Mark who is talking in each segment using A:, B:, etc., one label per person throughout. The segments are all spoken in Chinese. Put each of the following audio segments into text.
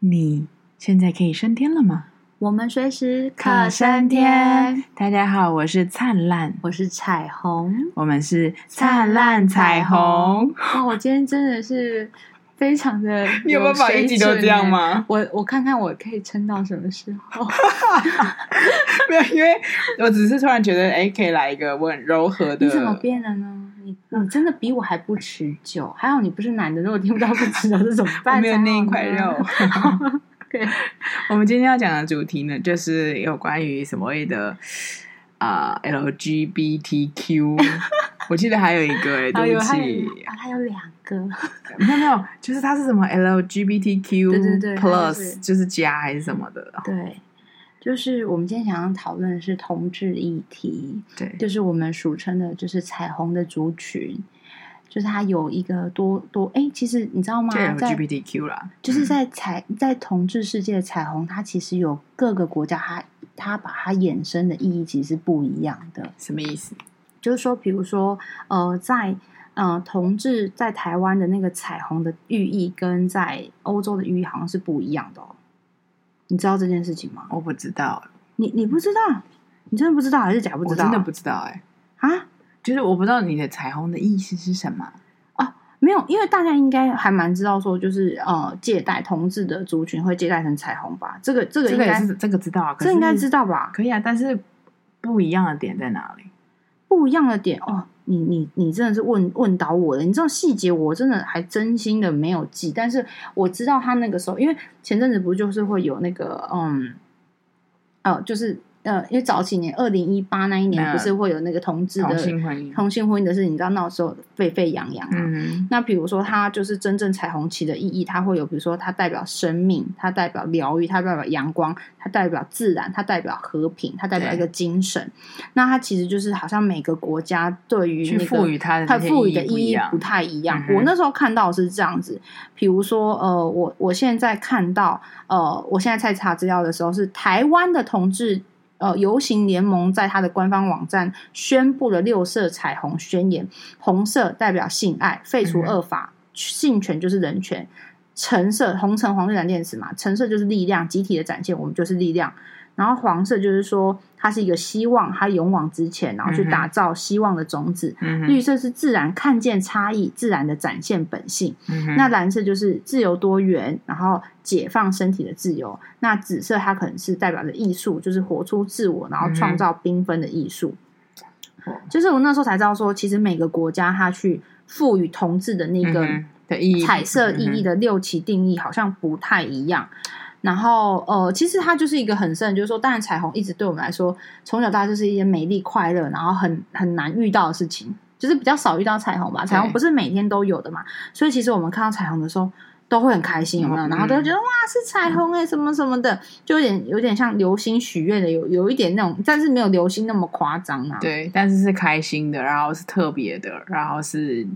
A: 你现在可以升天了吗？
B: 我们随时可升天。
A: 大家好，我是灿烂，
B: 我是彩虹，
A: 我们是灿烂彩虹。
B: 哦，我今天真的是非常的有，
A: 你有办法一集都这样吗？
B: 我我看看我可以撑到什么时候？
A: 没有，因为我只是突然觉得，哎，可以来一个我很柔和的。
B: 你怎么变了呢？你你真的比我还不持久，还好你不是男的，如果听不到不持久是怎么办？
A: 没有那一块肉。
B: 对，
A: 我们今天要讲的主题呢，就是有关于所谓的啊、呃、LGBTQ。我记得还有一个哎，对不起
B: 啊，它有两个，
A: 没有没有，就是它是什么 LGBTQ
B: 对对对
A: Plus，
B: 是
A: 就是加还是什么的？
B: 对。就是我们今天想要讨论的是同志议题，
A: 对，
B: 就是我们俗称的，就是彩虹的族群，就是它有一个多多哎，其实你知道吗？
A: 在 LGBTQ 啦，
B: 就是在彩在同志世界的彩虹，它其实有各个国家，它它把它衍生的意义其实是不一样的。
A: 什么意思？
B: 就是说，比如说，呃，在呃同志在台湾的那个彩虹的寓意，跟在欧洲的寓意好像是不一样的哦。你知道这件事情吗？
A: 我不知道。
B: 你你不知道？你真的不知道还是假不知道？
A: 我真的不知道哎、
B: 欸。啊，
A: 就是我不知道你的彩虹的意思是什么
B: 哦。没有，因为大家应该还蛮知道说，就是呃，借贷同志的族群会借贷成彩虹吧？这个这个应该
A: 是这个知道啊，
B: 这应该知道吧？
A: 可以啊，但是不一样的点在哪里？
B: 不一样的点哦。你你你真的是问问倒我了，你这种细节我真的还真心的没有记，但是我知道他那个时候，因为前阵子不就是会有那个嗯，哦，就是。呃，因为早几年，二零一八那一年，不是会有那个同志的
A: 同性婚姻，
B: 同性婚姻的事情，你知道那时候沸沸扬扬啊。
A: 嗯、
B: 那比如说，它就是真正彩虹旗的意义，它会有，比如说，它代表生命，它代表疗愈，它代表阳光，它代表自然，它代表和平，它代表一个精神。那它其实就是好像每个国家对于那个
A: 赋予它的
B: 它赋予的意义不太一样。嗯、我那时候看到是这样子，比如说，呃，我我现在看到，呃，我现在在查资料的时候是台湾的同志。呃，游行联盟在他的官方网站宣布了六色彩虹宣言：红色代表性爱，废除恶法，嗯、性权就是人权；橙色，红橙黄绿蓝靛紫嘛，橙色就是力量，集体的展现，我们就是力量。然后黄色就是说，它是一个希望，它勇往直前，然后去打造希望的种子。嗯、绿色是自然，看见差异，自然的展现本性。嗯、那蓝色就是自由多元，然后解放身体的自由。那紫色它可能是代表着艺术，就是活出自我，然后创造缤纷的艺术。嗯、就是我那时候才知道说，其实每个国家它去赋予同志的那个的意义，彩色意义的六期定义好像不太一样。然后，呃，其实它就是一个很深，就是说，当然彩虹一直对我们来说，从小到大就是一些美丽、快乐，然后很很难遇到的事情，就是比较少遇到彩虹吧。彩虹不是每天都有的嘛，所以其实我们看到彩虹的时候都会很开心，有没有？嗯、然后都会觉得哇，是彩虹哎、欸，什么什么的，就有点有点像流星许愿的，有有一点那种，但是没有流星那么夸张啊。
A: 对，但是是开心的，然后是特别的，然后是。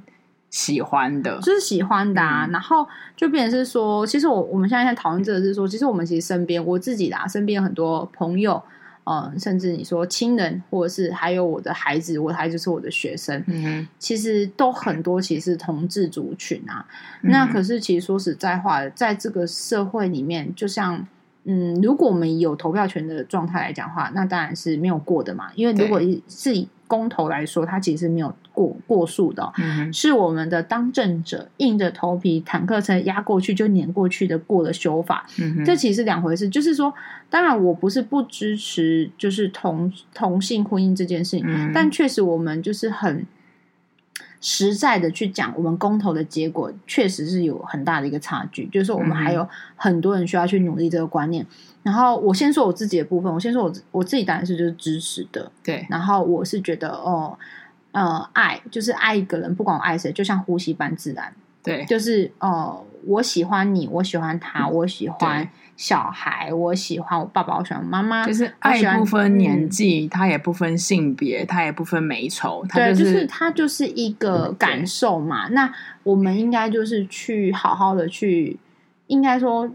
A: 喜欢的，
B: 就是喜欢的啊，嗯、然后就变成是说，其实我我们现在在讨论这个是说，其实我们其实身边我自己啦，身边很多朋友，嗯，甚至你说亲人，或者是还有我的孩子，我的孩子是我的学生，嗯，其实都很多，其实同志族群啊。嗯、那可是其实说实在话，在这个社会里面，就像嗯，如果我们有投票权的状态来讲的话，那当然是没有过的嘛，因为如果是以公投来说，它其实没有。过过数的，嗯、是我们的当政者硬着头皮坦克车压过去就碾过去的过了修法，嗯、这其实是两回事。就是说，当然我不是不支持，就是同同性婚姻这件事情，嗯、但确实我们就是很实在的去讲，我们公投的结果确实是有很大的一个差距。就是说，我们还有很多人需要去努力这个观念。嗯、然后我先说我自己的部分，我先说我我自己当然是就是支持的，
A: 对。
B: 然后我是觉得哦。呃，爱就是爱一个人，不管我爱谁，就像呼吸般自然。
A: 对，
B: 就是呃，我喜欢你，我喜欢他，我喜欢小孩，我喜欢我爸爸，我喜欢妈妈。
A: 就是爱不分年纪，他、嗯、也不分性别，他也不分美丑。
B: 对，就是他就是一个感受嘛。嗯、那我们应该就是去好好的去，应该说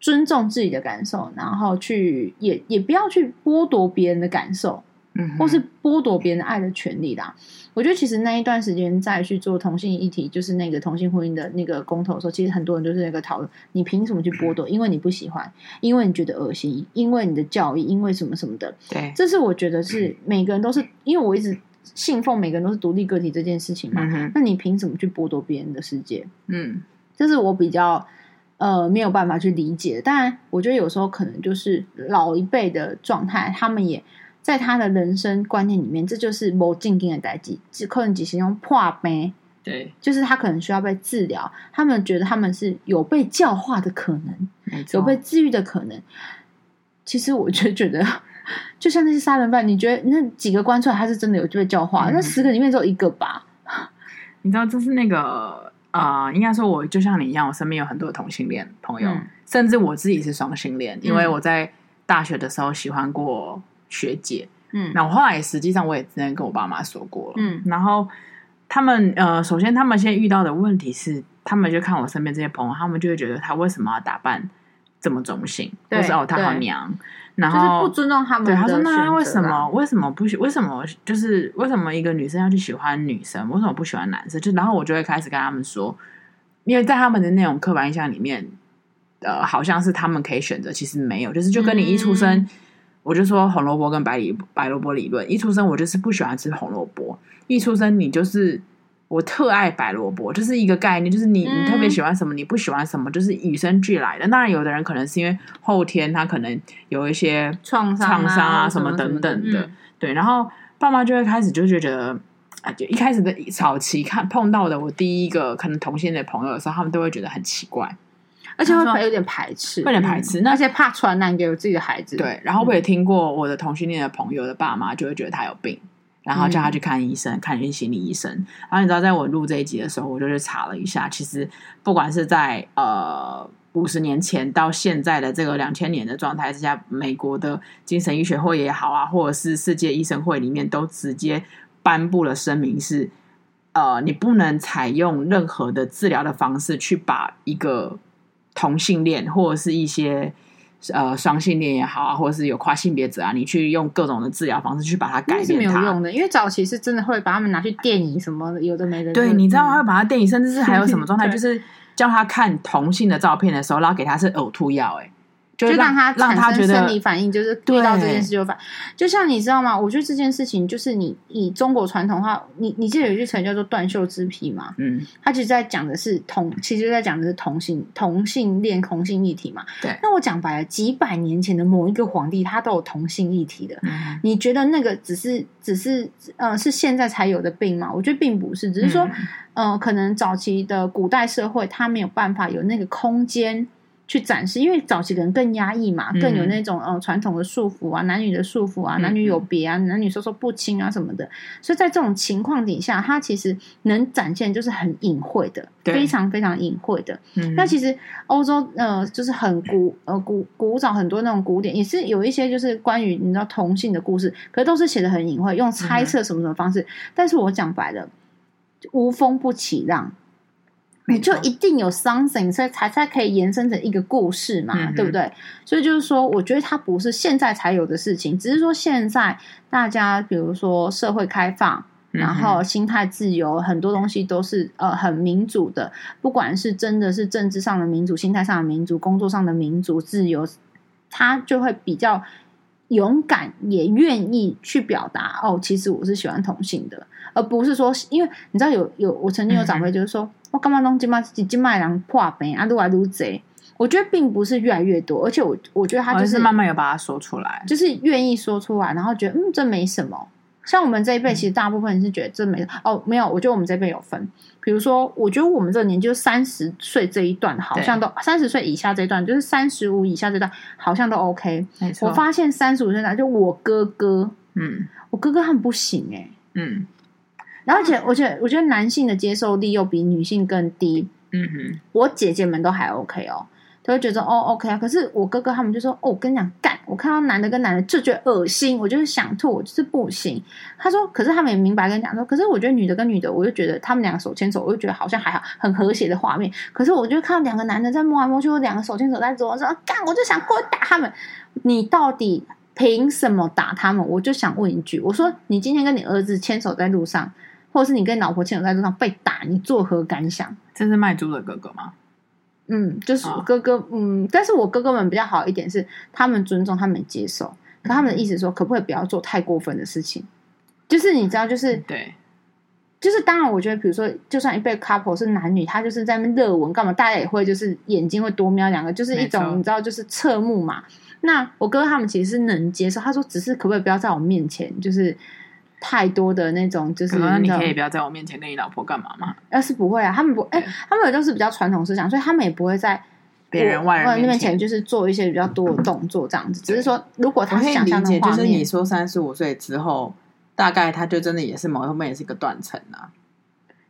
B: 尊重自己的感受，然后去也也不要去剥夺别人的感受。
A: 嗯，
B: 或是剥夺别人爱的权利啦。我觉得其实那一段时间再去做同性议题，就是那个同性婚姻的那个公投的时候，其实很多人就是那个讨论：你凭什么去剥夺？因为你不喜欢，因为你觉得恶心，因为你的教育，因为什么什么的。
A: 对，
B: 这是我觉得是每个人都是，因为我一直信奉每个人都是独立个体这件事情嘛。
A: 嗯、
B: 那你凭什么去剥夺别人的世界？
A: 嗯，
B: 这是我比较。呃，没有办法去理解。当然，我觉得有时候可能就是老一辈的状态，他们也在他的人生观念里面，这就是某静定的代际，只可能只是用破杯。
A: 对，
B: 就是他可能需要被治疗，他们觉得他们是有被教化的可能，有被治愈的可能。其实我就觉得，就像那些杀人犯，你觉得那几个关出来，他是真的有被教化？嗯、那十个里面只有一个吧？
A: 你知道，这是那个。啊、呃，应该说，我就像你一样，我身边有很多同性恋朋友，嗯、甚至我自己是双性恋，因为我在大学的时候喜欢过学姐，嗯，那我后来实际上我也之前跟我爸妈说过了，嗯，然后他们呃，首先他们现在遇到的问题是，他们就看我身边这些朋友，他们就会觉得他为什么要打扮这么中性，对或是哦他好娘。然后
B: 就是不尊重他们。
A: 对，他说：“那为什么？为什么不喜？为什么就是为什么一个女生要去喜欢女生？为什么不喜欢男生？就然后我就会开始跟他们说，因为在他们的那种刻板印象里面，呃，好像是他们可以选择，其实没有。就是就跟你一出生，嗯、我就说红萝卜跟白里白萝卜理论，一出生我就是不喜欢吃红萝卜，一出生你就是。”我特爱白萝卜，就是一个概念，就是你你特别喜欢什么，你不喜欢什么，就是与生俱来的。当然，有的人可能是因为后天他可能有一些
B: 创伤
A: 创伤啊什么等等的，对。然后爸妈就会开始就觉得啊，就一开始的早期看碰到的我第一个可能同性的朋友的时候，他们都会觉得很奇怪，
B: 而且会有点排斥，
A: 有点排斥，那
B: 而且怕传染给我自己的孩子。
A: 对，然后我也听过我的同性恋的朋友的爸妈就会觉得他有病。然后叫他去看医生，嗯、看一心理医生。然后你知道，在我录这一集的时候，我就去查了一下，其实不管是在呃五十年前到现在的这个两千年的状态之下，美国的精神医学会也好啊，或者是世界医生会里面都直接颁布了声明是，是呃你不能采用任何的治疗的方式去把一个同性恋或者是一些。呃，双性恋也好啊，或者是有跨性别者啊，你去用各种的治疗方式去把它改变，是
B: 没有用的。因为早期是真的会把他们拿去电影什么的，有的没的。
A: 对，你知道会把他电影，甚至是还有什么状态，就是叫他看同性的照片的时候，然后给他是呕吐药，哎。就让他产生生理反应，就是遇到这件事就反。就像你知道吗？我觉得这件事情就是你以中国传统的话，你你记得有一句成语叫做“断袖之癖”嘛？嗯，他其实在讲的是同，其实在讲的是同性同性恋同性议题嘛。对。那我讲白了，几百年前的某一个皇帝，他都有同性议题的。嗯。你觉得那个只是只是呃是现在才有的病吗？我觉得并不是，只是说嗯、呃，可能早期的古代社会，他没有办法有那个空间。去展示，因为早期人更压抑嘛，更有那种呃传统的束缚啊，男女的束缚啊，男女有别啊，男女授受不亲啊什么的，所以在这种情况底下，它其实能展现就是很隐晦的，非常非常隐晦的。嗯，那其实欧洲呃就是很古呃古古早很多那种古典也是有一些就是关于你知道同性的故事，可是都是写的很隐晦，用猜测什么什么方式。但是我讲白了，无风不起浪。你就一定有 something，所以才才可以延伸成一个故事嘛，嗯、对不对？所以就是说，我觉得它不是现在才有的事情，只是说现在大家比如说社会开放，然后心态自由，嗯、很多东西都是呃很民主的，不管是真的是政治上的民主、心态上的民主、工作上的民主、自由，他就会比较勇敢，也愿意去表达哦，其实我是喜欢同性的，而不是说，因为你知道有有，我曾经有长辈就是说。嗯我干嘛弄金麦金麦郎破病啊，撸来撸贼。我觉得并不是越来越多，而且我我觉得他就是慢慢有把它说出来，就是愿意说出来，然后觉得嗯，这没什么。像我们这一辈，其实大部分人是觉得这没、嗯、哦，没有。我觉得我们这一辈有分，比如说，我觉得我们这个年纪就三十岁这一段，好像都三十岁以下这一段，就是三十五以下这段，好像都 OK。没错。我发现三十五岁的就我哥哥，嗯，我哥哥他们不行哎、欸，嗯。而且，我觉得，我觉得男性的接受力又比女性更低。嗯哼，我姐姐们都还 OK 哦，都会觉得哦 OK 啊。可是我哥哥他们就说：“哦，我跟你讲，干！我看到男的跟男的就觉得恶心，我就是想吐，我就是不行。”他说：“可是他们也明白跟你讲说，可是我觉得女的跟女的，我就觉得他们两个手牵手，我就觉得好像还好，很和谐的画面。可是我就看到两个男的在摸来摸去，我两个手牵手在走，我说干，我就想过去打他们。你到底？”
B: 凭什么打他们？我就想问一句，我说你今天跟你儿子牵手在路上，或者是你跟老婆牵手在路上被打，你作何感想？
A: 这是卖猪的哥哥吗？
B: 嗯，就是哥哥，哦、嗯，但是我哥哥们比较好一点是，他们尊重，他们接受，可他们的意思说，可不可以不要做太过分的事情？就是你知道，就是
A: 对。
B: 就是当然，我觉得比如说，就算一对 couple 是男女，他就是在那边热吻干嘛，大家也会就是眼睛会多瞄两个，就是一种你知道，就是侧目嘛。那我哥他们其实是能接受，他说只是可不可以不要在我面前，就是太多的那种，就是
A: 那你可以不要在我面前跟你老婆干嘛吗？
B: 要是不会啊，他们不，哎，他们也都是比较传统思想，所以他们也不会在
A: 别人外人
B: 面前就是做一些比较多的动作这样子。只是说，如果他想象的话，
A: 就是你说三十五岁之后。大概他就真的也是某一方面也是一个断层啊，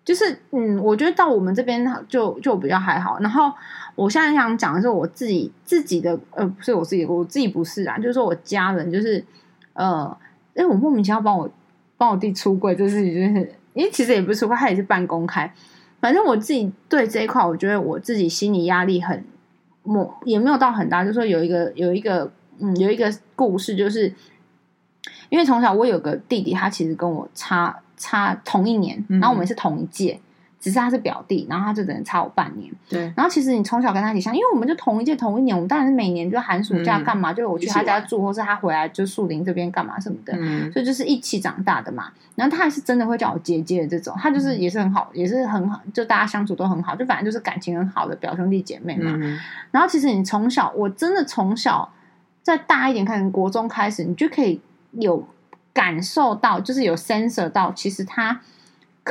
B: 就是嗯，我觉得到我们这边就就比较还好。然后我现在想讲的是我自己自己的呃，不是我自己，我自己不是啊，就是说我家人就是呃，因为我莫名其妙帮我帮我弟出柜这事情，就是因为其实也不是出柜，他也是半公开。反正我自己对这一块，我觉得我自己心理压力很，莫也没有到很大。就是说有一个有一个嗯有一个故事就是。因为从小我有个弟弟，他其实跟我差差同一年，然后我们是同一届，嗯、只是他是表弟，然后他就只能差我半年。
A: 对，
B: 然后其实你从小跟他一起相，因为我们就同一届同一年，我们当然是每年就寒暑假干嘛，嗯、就我去他家住，或是他回来就树林这边干嘛什么的，嗯、所以就是一起长大的嘛。然后他还是真的会叫我姐姐的这种，他就是也是很好，嗯、也是很好，就大家相处都很好，就反正就是感情很好的表兄弟姐妹嘛。嗯、然后其实你从小，我真的从小再大一点，看国中开始，你就可以。有感受到，就是有 sensor 到，其实他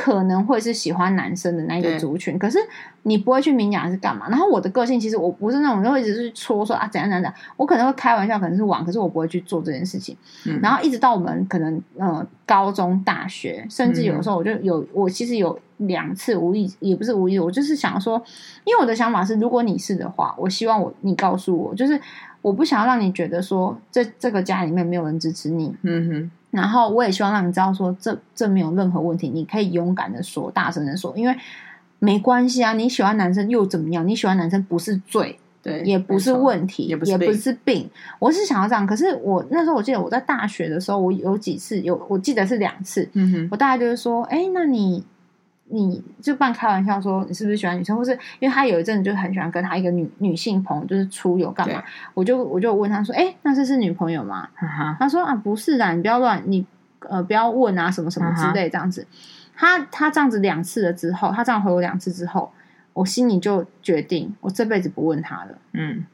B: 可能会是喜欢男生的那一个族群，可是你不会去明讲是干嘛。然后我的个性其实我不是那种就会一直去戳说啊怎样怎样我可能会开玩笑，可能是玩，可是我不会去做这件事情。嗯、然后一直到我们可能呃高中、大学，甚至有的时候我就有我其实有两次无意，也不是无意，我就是想说，因为我的想法是，如果你是的话，我希望我你告诉我，就是。我不想要让你觉得说这这个家里面没有人支持你，
A: 嗯哼。
B: 然后我也希望让你知道说这这没有任何问题，你可以勇敢的说，大声的说，因为没关系啊。你喜欢男生又怎么样？你喜欢男生不是罪，
A: 对，
B: 也不是问题，
A: 也不是
B: 病。我是想要这样，可是我那时候我记得我在大学的时候，我有几次有，我记得是两次，
A: 嗯哼。
B: 我大概就是说，哎，那你。你就半开玩笑说你是不是喜欢女生，或是因为他有一阵子就很喜欢跟他一个女女性朋友就是出游干嘛？我就我就问他说：“哎、欸，那这是女朋友
A: 吗？”
B: 他说：“啊，不是的，你不要乱，你呃不要问啊，什么什么之类这样子。哈哈”他他这样子两次了之后，他这样回我两次之后，我心里就决定，我这辈子不问他了。
A: 嗯，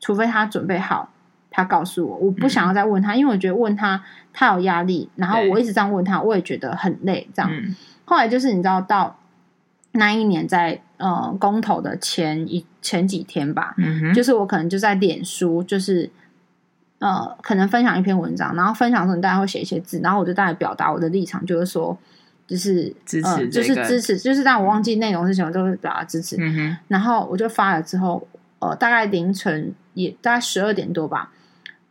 B: 除非他准备好，他告诉我，我不想要再问他，嗯、因为我觉得问他他有压力，然后我一直这样问他，我也觉得很累，这样。嗯后来就是你知道，到那一年在呃公投的前一前几天吧，
A: 嗯哼，
B: 就是我可能就在脸书，就是呃可能分享一篇文章，然后分享的时候大家会写一些字，然后我就大概表达我的立场，就是说就是
A: 支持、呃，
B: 就是支持，就是但我忘记内容是什么，就是表达支持。
A: 嗯哼，
B: 然后我就发了之后，呃，大概凌晨也大概十二点多吧，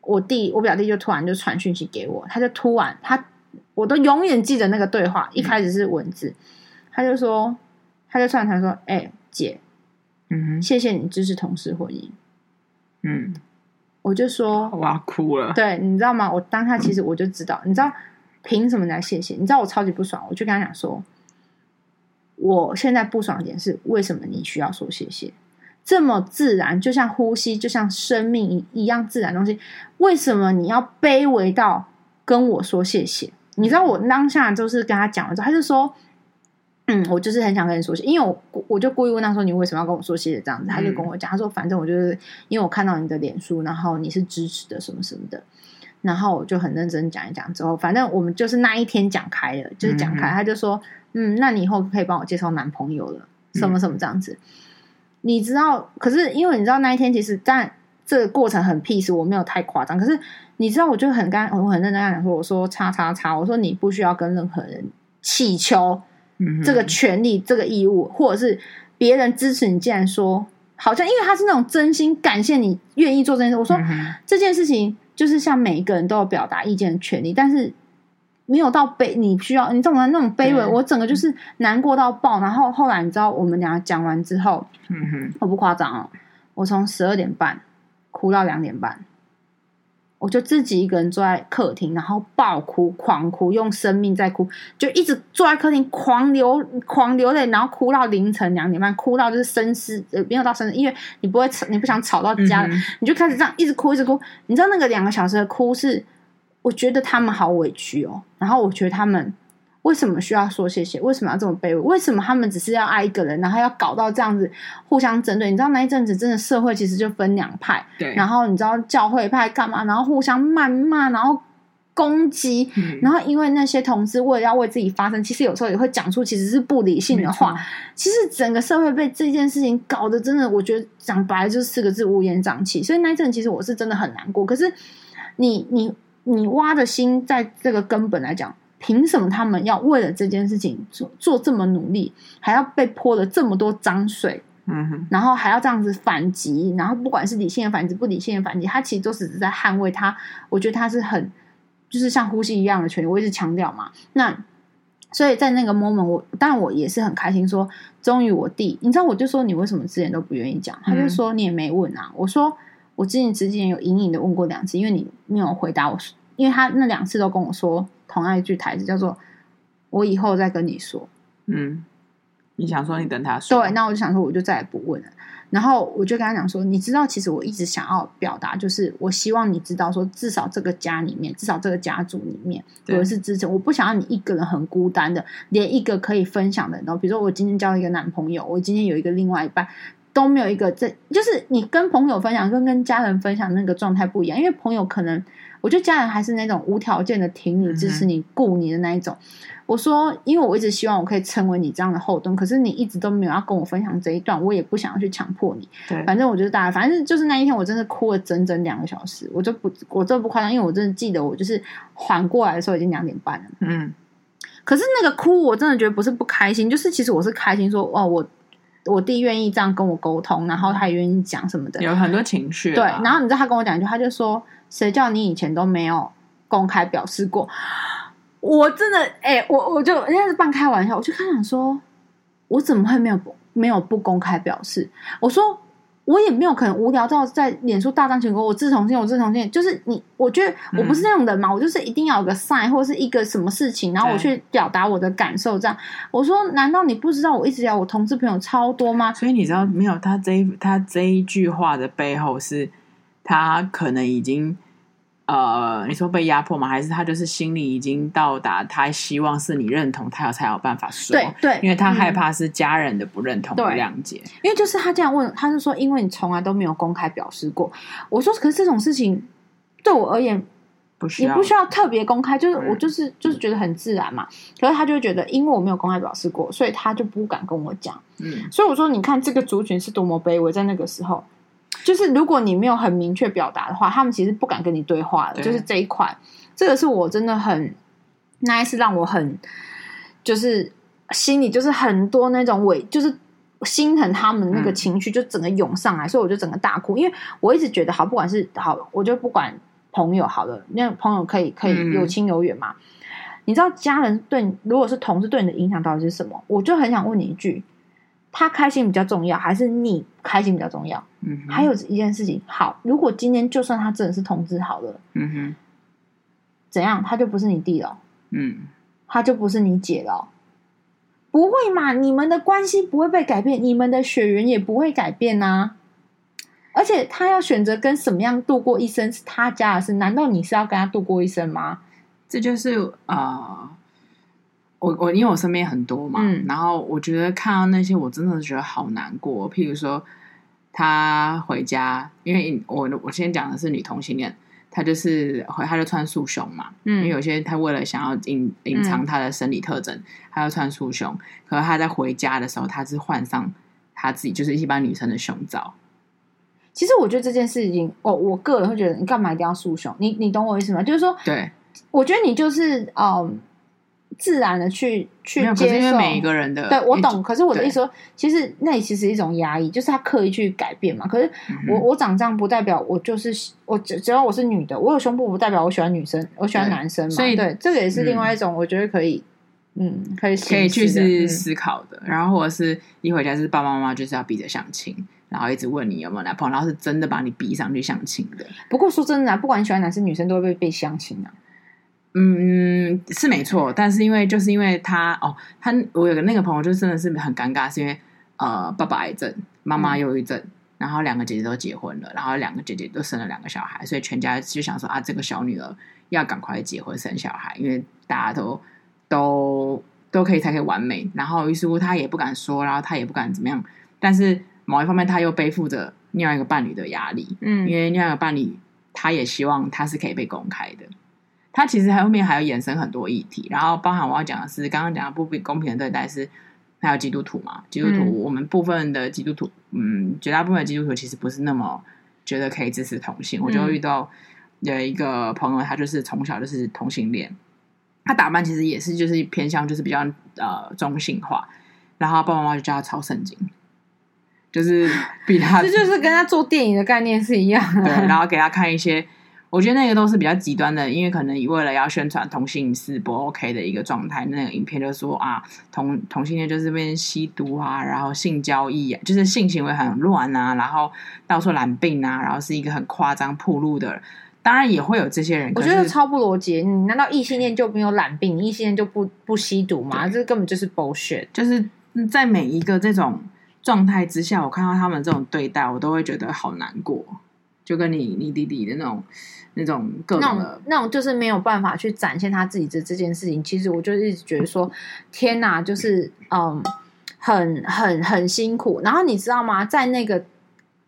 B: 我弟我表弟就突然就传讯息给我，他就突然他。我都永远记得那个对话，一开始是文字，嗯、他就说，他就串台说：“哎、欸，姐，
A: 嗯哼，
B: 谢谢你支持同事婚姻。”
A: 嗯，
B: 我就说
A: 我要哭了。
B: 对，你知道吗？我当下其实我就知道，嗯、你知道凭什么来谢谢？你知道我超级不爽，我就跟他讲说，我现在不爽的点是为什么你需要说谢谢？这么自然，就像呼吸，就像生命一样自然的东西，为什么你要卑微到跟我说谢谢？你知道我当下就是跟他讲了之后，他就说：“嗯，我就是很想跟你说谢谢，因为我我就故意问他说，你为什么要跟我说谢谢这样子？”他就跟我讲，他说：“反正我就是因为我看到你的脸书，然后你是支持的什么什么的，然后我就很认真讲一讲之后，反正我们就是那一天讲开了，就是讲开。他就说：嗯，那你以后可以帮我介绍男朋友了，什么什么这样子。嗯、你知道？可是因为你知道那一天其实但这个过程很 peace，我没有太夸张，可是。”你知道，我就很干，我很认真跟他讲说，我说叉叉叉，我说你不需要跟任何人乞求这个权利、这个义务，或者是别人支持你。既然说好像，因为他是那种真心感谢你愿意做这件事，我说这件事情就是像每一个人都有表达意见的权利，但是没有到卑，你需要你这种那种卑微，我整个就是难过到爆。然后后来你知道，我们俩讲完之后，
A: 嗯哼，
B: 我不夸张哦，我从十二点半哭到两点半。我就自己一个人坐在客厅，然后爆哭、狂哭，用生命在哭，就一直坐在客厅狂流、狂流泪，然后哭到凌晨两点半，哭到就是深思，呃，没有到深思，因为你不会吵，你不想吵到家人，嗯、你就开始这样一直哭、一直哭。你知道那个两个小时的哭是，我觉得他们好委屈哦，然后我觉得他们。为什么需要说谢谢？为什么要这么卑微？为什么他们只是要爱一个人，然后要搞到这样子互相针对？你知道那一阵子真的社会其实就分两派，
A: 对。
B: 然后你知道教会派干嘛？然后互相谩骂，然后攻击，嗯、然后因为那些同志为了要为自己发声，其实有时候也会讲出其实是不理性的话。其实整个社会被这件事情搞得真的，我觉得讲白了就是四个字：乌烟瘴气。所以那一阵其实我是真的很难过。可是你你你挖的心，在这个根本来讲。凭什么他们要为了这件事情做做这么努力，还要被泼了这么多脏水？嗯哼，然后还要这样子反击，然后不管是理性的反击，不理性的反击，他其实都只是在捍卫他。我觉得他是很，就是像呼吸一样的权利。我一直强调嘛，那所以在那个 moment，我当然我也是很开心说，说终于我弟，你知道，我就说你为什么之前都不愿意讲？他就说你也没问啊。我说我之前之前有隐隐的问过两次，因为你没有回答我，因为他那两次都跟我说。同样一句台词叫做“我以后再跟你说”，
A: 嗯，你想说你等他说，
B: 对，那我就想说我就再也不问了。然后我就跟他讲说，你知道，其实我一直想要表达，就是我希望你知道，说至少这个家里面，至少这个家族里面，有人是支持。我不想要你一个人很孤单的，连一个可以分享的人都，比如说我今天交了一个男朋友，我今天有一个另外一半。都没有一个，这就是你跟朋友分享跟跟家人分享那个状态不一样，因为朋友可能，我觉得家人还是那种无条件的挺你、支持你、顾你的那一种。我说，因为我一直希望我可以成为你这样的后盾，可是你一直都没有要跟我分享这一段，我也不想要去强迫你。
A: 对，
B: 反正我觉得大家，反正就是那一天，我真的哭了整整两个小时，我就不，我这不夸张，因为我真的记得，我就是缓过来的时候已经两点半了。嗯，可是那个哭，我真的觉得不是不开心，就是其实我是开心说，说哦，我。我弟愿意这样跟我沟通，然后他也愿意讲什么的，
A: 有很多情绪。
B: 对，然后你知道他跟我讲一句，他就说：“谁叫你以前都没有公开表示过？”我真的，哎、欸，我我就人家是半开玩笑，我就开想说，我怎么会没有没有不公开表示？我说。我也没有可能无聊到在脸书大张全国，我自同性，我自同性，就是你，我觉得我不是那种人嘛，嗯、我就是一定要有个 sign 或者是一个什么事情，然后我去表达我的感受。这样，我说，难道你不知道我一直聊我同志朋友超多吗？
A: 所以你知道没有？他这一他这一句话的背后是，他可能已经。呃，你说被压迫吗？还是他就是心里已经到达，他希望是你认同他有，才有办法说。
B: 对对，
A: 因为他害怕是家人的不认同、不谅解。
B: 因为就是他这样问，他是说，因为你从来都没有公开表示过。我说，可是这种事情对我而言，
A: 不
B: 你不需要特别公开，就是我就是就是觉得很自然嘛。可是他就会觉得，因为我没有公开表示过，所以他就不敢跟我讲。嗯，所以我说，你看这个族群是多么卑微，在那个时候。就是如果你没有很明确表达的话，他们其实不敢跟你对话的。就是这一块，这个是我真的很那一次让我很就是心里就是很多那种委，就是心疼他们的那个情绪，就整个涌上来，嗯、所以我就整个大哭。因为我一直觉得好，不管是好，我就不管朋友好了，那朋友可以可以有亲有远嘛。嗯、你知道家人对你，如果是同事对你的影响到底是什么？我就很想问你一句。他开心比较重要，还是你开心比较重要？嗯哼，还有一件事情，好，如果今天就算他真的是同志好了，嗯哼，怎样，他就不是你弟了，嗯，他就不是你姐了，不会嘛？你们的关系不会被改变，你们的血缘也不会改变呐、啊。而且他要选择跟什么样度过一生是他家的事，难道你是要跟他度过一生吗？
A: 这就是啊。呃我我因为我身边很多嘛，嗯、然后我觉得看到那些我真的觉得好难过。譬如说，他回家，因为我我先讲的是女同性恋，她就是回她就穿束胸嘛，嗯、因为有些她为了想要隐隐藏她的生理特征，他要穿束胸。可是他在回家的时候，她是换上她自己就是一般女生的胸罩。
B: 其实我觉得这件事情，我我个人会觉得，你干嘛一定要束胸？你你懂我意思吗？就是说，
A: 对，
B: 我觉得你就是嗯。自然的去去接受，
A: 每一个人的，
B: 对我懂。可是我的意思说，其实那里其实一种压抑，就是他刻意去改变嘛。可是我我长这样不代表我就是我只只要我是女的，我有胸部不代表我喜欢女生，我喜欢男生嘛。所以对，这个也是另外一种，我觉得可以，嗯，可以
A: 可以去是思考的。然后或者是一回家，是爸爸妈妈就是要逼着相亲，然后一直问你有没有男朋友，然后是真的把你逼上去相亲的。
B: 不过说真的啊，不管你喜欢男生女生，都会被被相亲啊。
A: 嗯，是没错，但是因为就是因为他哦，他我有个那个朋友就真的是很尴尬，是因为呃，爸爸癌症，妈妈忧郁症，嗯、然后两个姐姐都结婚了，然后两个姐姐都生了两个小孩，所以全家就想说啊，这个小女儿要赶快结婚生小孩，因为大家都都都可以才可以完美。然后于是乎他也不敢说，然后他也不敢怎么样，但是某一方面他又背负着另外一个伴侣的压力，嗯，因为另外一个伴侣他也希望他是可以被公开的。他其实后面还有衍生很多议题，然后包含我要讲的是刚刚讲的不公平的对待是，还有基督徒嘛？基督徒，嗯、我们部分的基督徒，嗯，绝大部分的基督徒其实不是那么觉得可以支持同性。嗯、我就遇到有一个朋友，他就是从小就是同性恋，他打扮其实也是就是偏向就是比较呃中性化，然后爸爸妈妈就叫他抄圣经，就是比他
B: 这就是跟他做电影的概念是一样的，
A: 对，然后给他看一些。我觉得那个都是比较极端的，因为可能为了要宣传同性是不 OK 的一个状态，那个影片就说啊，同同性恋就是边吸毒啊，然后性交易啊，就是性行为很乱啊，然后到处染病啊，然后是一个很夸张铺路的。当然也会有这些人，
B: 我觉得超不逻辑。你难道异性恋就没有染病，异性恋就不不吸毒吗？这根本就是 bullshit。
A: 就是在每一个这种状态之下，我看到他们这种对待，我都会觉得好难过。就跟你你弟弟的那种。那种各种
B: 那种那种就是没有办法去展现他自己的这件事情。其实我就一直觉得说，天哪，就是嗯，很很很辛苦。然后你知道吗？在那个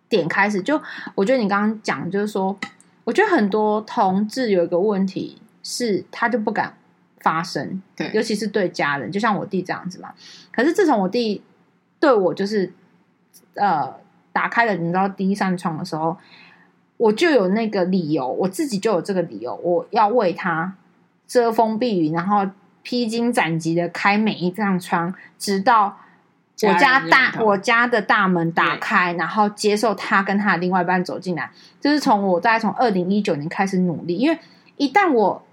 B: 点开始，就我觉得你刚刚讲，就是说，我觉得很多同志有一个问题是，他就不敢发声，
A: 对，
B: 尤其是对家人，就像我弟这样子嘛。可是自从我弟对我就是呃打开了你知道第一扇窗的时候。我就有那个理由，我自己就有这个理由，我要为他遮风避雨，然后披荆斩棘的开每一扇窗，直到我家大我家的大门打开，然后接受他跟他的另外一半走进来。就是从我大概从二零一九年开始努力，因为一旦我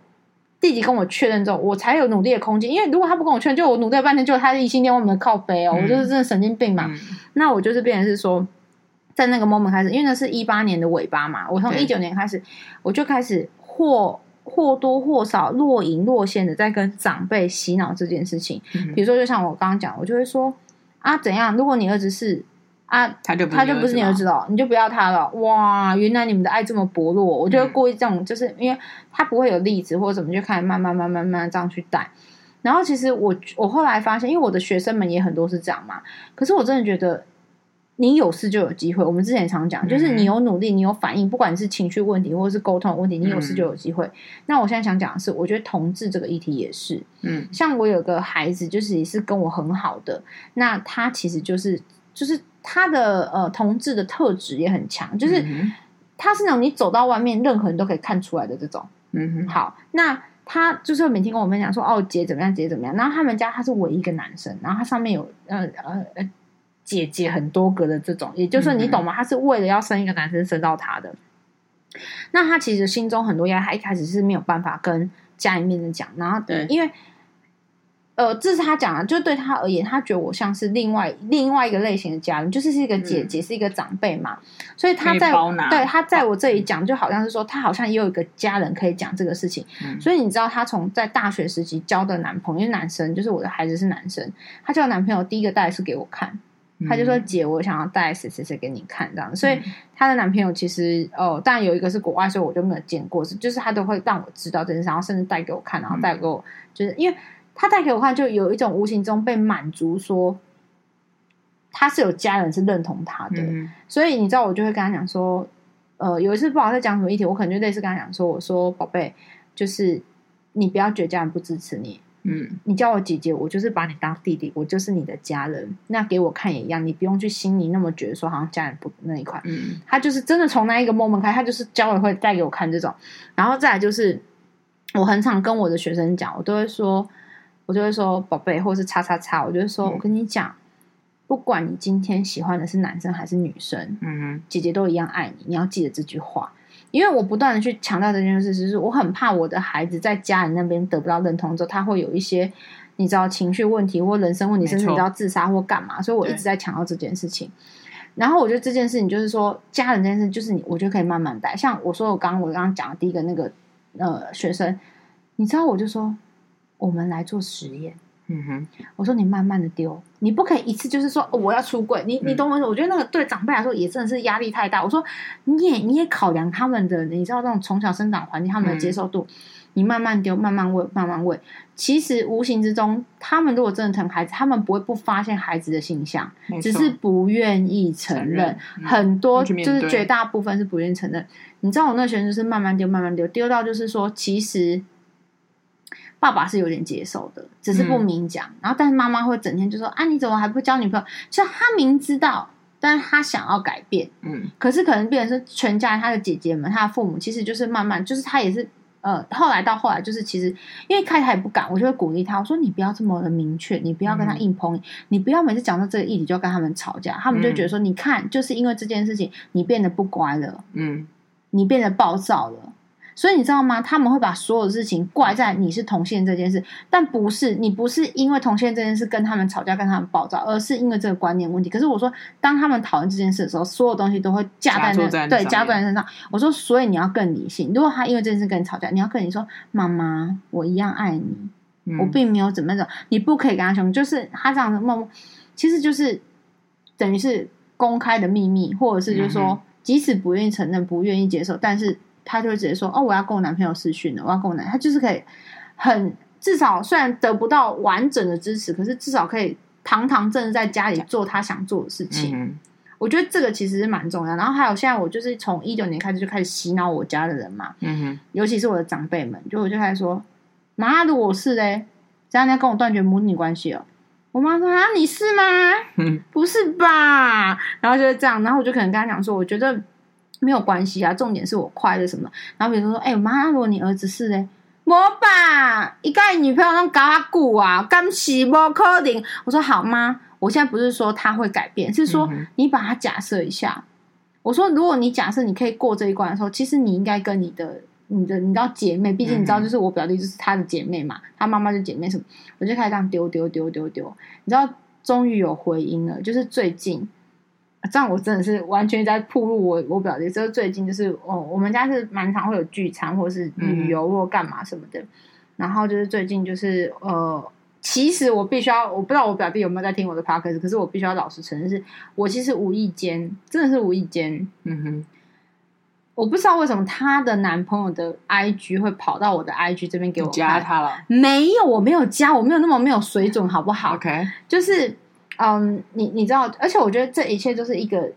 B: 弟弟跟我确认之后，我才有努力的空间。因为如果他不跟我确认，就我努力了半天，就他是异性恋，我们靠北哦，嗯、我就是真的神经病嘛。嗯、那我就是变成是说。在那个 moment 开始，因为那是一八年的尾巴嘛，我从一九年开始，我就开始或或多或少若隐若现的在跟长辈洗脑这件事情。比如说，就像我刚刚讲，我就会说啊，怎样？如果你儿子是啊，他就他就不是你儿子了，你就不要他了。哇，原来你们的爱这么薄弱，我就会故意这种，就是因为他不会有例子或者怎么，就开始慢慢慢慢慢慢这样去带。然后其实我我后来发现，因为我的学生们也很多是这样嘛，可是我真的觉得。你有事就有机会。我们之前常讲，就是你有努力，你有反应，不管是情绪问题或者是沟通问题，你有事就有机会。嗯、那我现在想讲的是，我觉得同志这个议题也是，嗯，像我有个孩子，就是也是跟我很好的，那他其实就是就是他的呃同志的特质也很强，就是他是那种你走到外面，任何人都可以看出来的这种。嗯哼，好，那他就是每天跟我们讲说，哦，姐怎么样，姐怎么样。然后他们家他是唯一一个男生，然后他上面有呃呃呃。姐姐很多个的这种，也就是你懂吗？他是为了要生一个男生生到他的，那他其实心中很多压力，他一开始是没有办法跟家里面的讲，然后对，因为呃，这是他讲的，就对他而言，他觉得我像是另外另外一个类型的家人，就是是一个姐姐，是一个长辈嘛，所以他在对他在我这里讲，就好像是说他好像也有一个家人可以讲这个事情，所以你知道，他从在大学时期交的男朋友，因为男生就是我的孩子是男生，他交的男朋友第一个带是给我看。他就说：“姐，我想要带谁谁谁给你看，这样。”所以她的男朋友其实哦，但有一个是国外，所以我就没有见过。是，就是他都会让我知道这件事，然后甚至带给我看，然后带给我，就是因为他带给我看，就有一种无形中被满足，说他是有家人是认同他的。嗯、所以你知道，我就会跟他讲说：“呃，有一次不知道在讲什么议题，我可能就类似跟他讲说，我说宝贝，就是你不要觉得家人不支持你。”嗯，你叫我姐姐，我就是把你当弟弟，我就是你的家人。那给我看也一样，你不用去心里那么觉得说好像家人不那一块。嗯，他就是真的从那一个 moment 开，他就是教委会带给我看这种。然后再来就是，我很常跟我的学生讲，我都会说，我就会说宝贝，或是叉叉叉，我就会说，我跟你讲，嗯、不管你今天喜欢的是男生还是女生，嗯，姐姐都一样爱你，你要记得这句话。因为我不断的去强调这件事，就是我很怕我的孩子在家人那边得不到认同之后，他会有一些你知道情绪问题或人生问题，甚至你知道自杀或干嘛，所以我一直在强调这件事情。然后我觉得这件事情就是说，家人这件事就是你，我觉得可以慢慢带。像我说我刚刚我刚刚讲的第一个那个呃学生，你知道我就说我们来做实验。嗯哼，我说你慢慢的丢，你不可以一次就是说、哦、我要出柜，你你懂我意思？我觉得那个对长辈来说也真的是压力太大。我说你也你也考量他们的，你知道那种从小生长环境，他们的接受度，嗯、你慢慢丢，慢慢喂，慢慢喂。其实无形之中，他们如果真的疼孩子，他们不会不发现孩子的形象，只是不愿意承认。承认嗯、很多就是绝大部分是不愿意承认。你知道我那个学生就是慢慢丢，慢慢丢，丢到就是说其实。爸爸是有点接受的，只是不明讲。嗯、然后，但是妈妈会整天就说：“啊，你怎么还不交女朋友？”就他明知道，但是他想要改变。嗯，可是可能变成是全家他的姐姐们，他的父母其实就是慢慢，就是他也是呃，后来到后来就是其实因为开始他也不敢，我就会鼓励他，我说：“你不要这么的明确，你不要跟他硬碰，嗯、你不要每次讲到这个议题就要跟他们吵架，他们就觉得说，嗯、你看，就是因为这件事情，你变得不乖了，嗯，你变得暴躁了。”所以你知道吗？他们会把所有的事情怪在你是同性这件事，但不是你不是因为同性这件事跟他们吵架、跟他们暴躁，而是因为这个观念问题。可是我说，当他们讨论这件事的时候，所有东西都会架在那，对，加在身上。我说，所以你要更理性。如果他因为这件事跟你吵架，你要跟你说：“妈妈，我一样爱你，嗯、我并没有怎么着。”你不可以跟他凶，就是他这样子默默，其实就是等于是公开的秘密，或者是就是说，嗯、即使不愿意承认、不愿意接受，但是。他就会直接说：“哦，我要跟我男朋友私讯了，我要跟我男……他就是可以很至少，虽然得不到完整的支持，可是至少可以堂堂正正在家里做他想做的事情。嗯、我觉得这个其实是蛮重要。然后还有现在，我就是从一九年开始就开始洗脑我家的人嘛，嗯哼，尤其是我的长辈们，就我就开始说：‘妈的，我是嘞，这样你要跟我断绝母女关系哦。’我妈说：‘啊，你是吗？嗯，不是吧？’然后就是这样，然后我就可能跟他讲说：‘我觉得。’没有关系啊，重点是我快乐什么。然后比如说，哎、欸，妈，如果你儿子是嘞，我吧，一个女朋友能搞他顾啊，干洗不可能。我说好吗？我现在不是说他会改变，是说你把他假设一下。我说，如果你假设你可以过这一关的时候，其实你应该跟你的、你的、你知道姐妹，毕竟你知道，就是我表弟就是他的姐妹嘛，他妈妈就姐妹什么，我就开始这样丢丢丢丢丢。你知道，终于有回音了，就是最近。这样我真的是完全在铺路我我表弟。就是最近就是哦，我们家是蛮常会有聚餐或是旅游或干嘛什么的。嗯、然后就是最近就是呃，其实我必须要，我不知道我表弟有没有在听我的 podcast，可是我必须要老实承认，是我其实无意间，真的是无意间，嗯哼，我不知道为什么她的男朋友的 IG 会跑到我的 IG 这边给我
A: 加他了？
B: 没有，我没有加，我没有那么没有水准，好不好
A: ？OK，
B: 就是。嗯，你你知道，而且我觉得这一切就是一个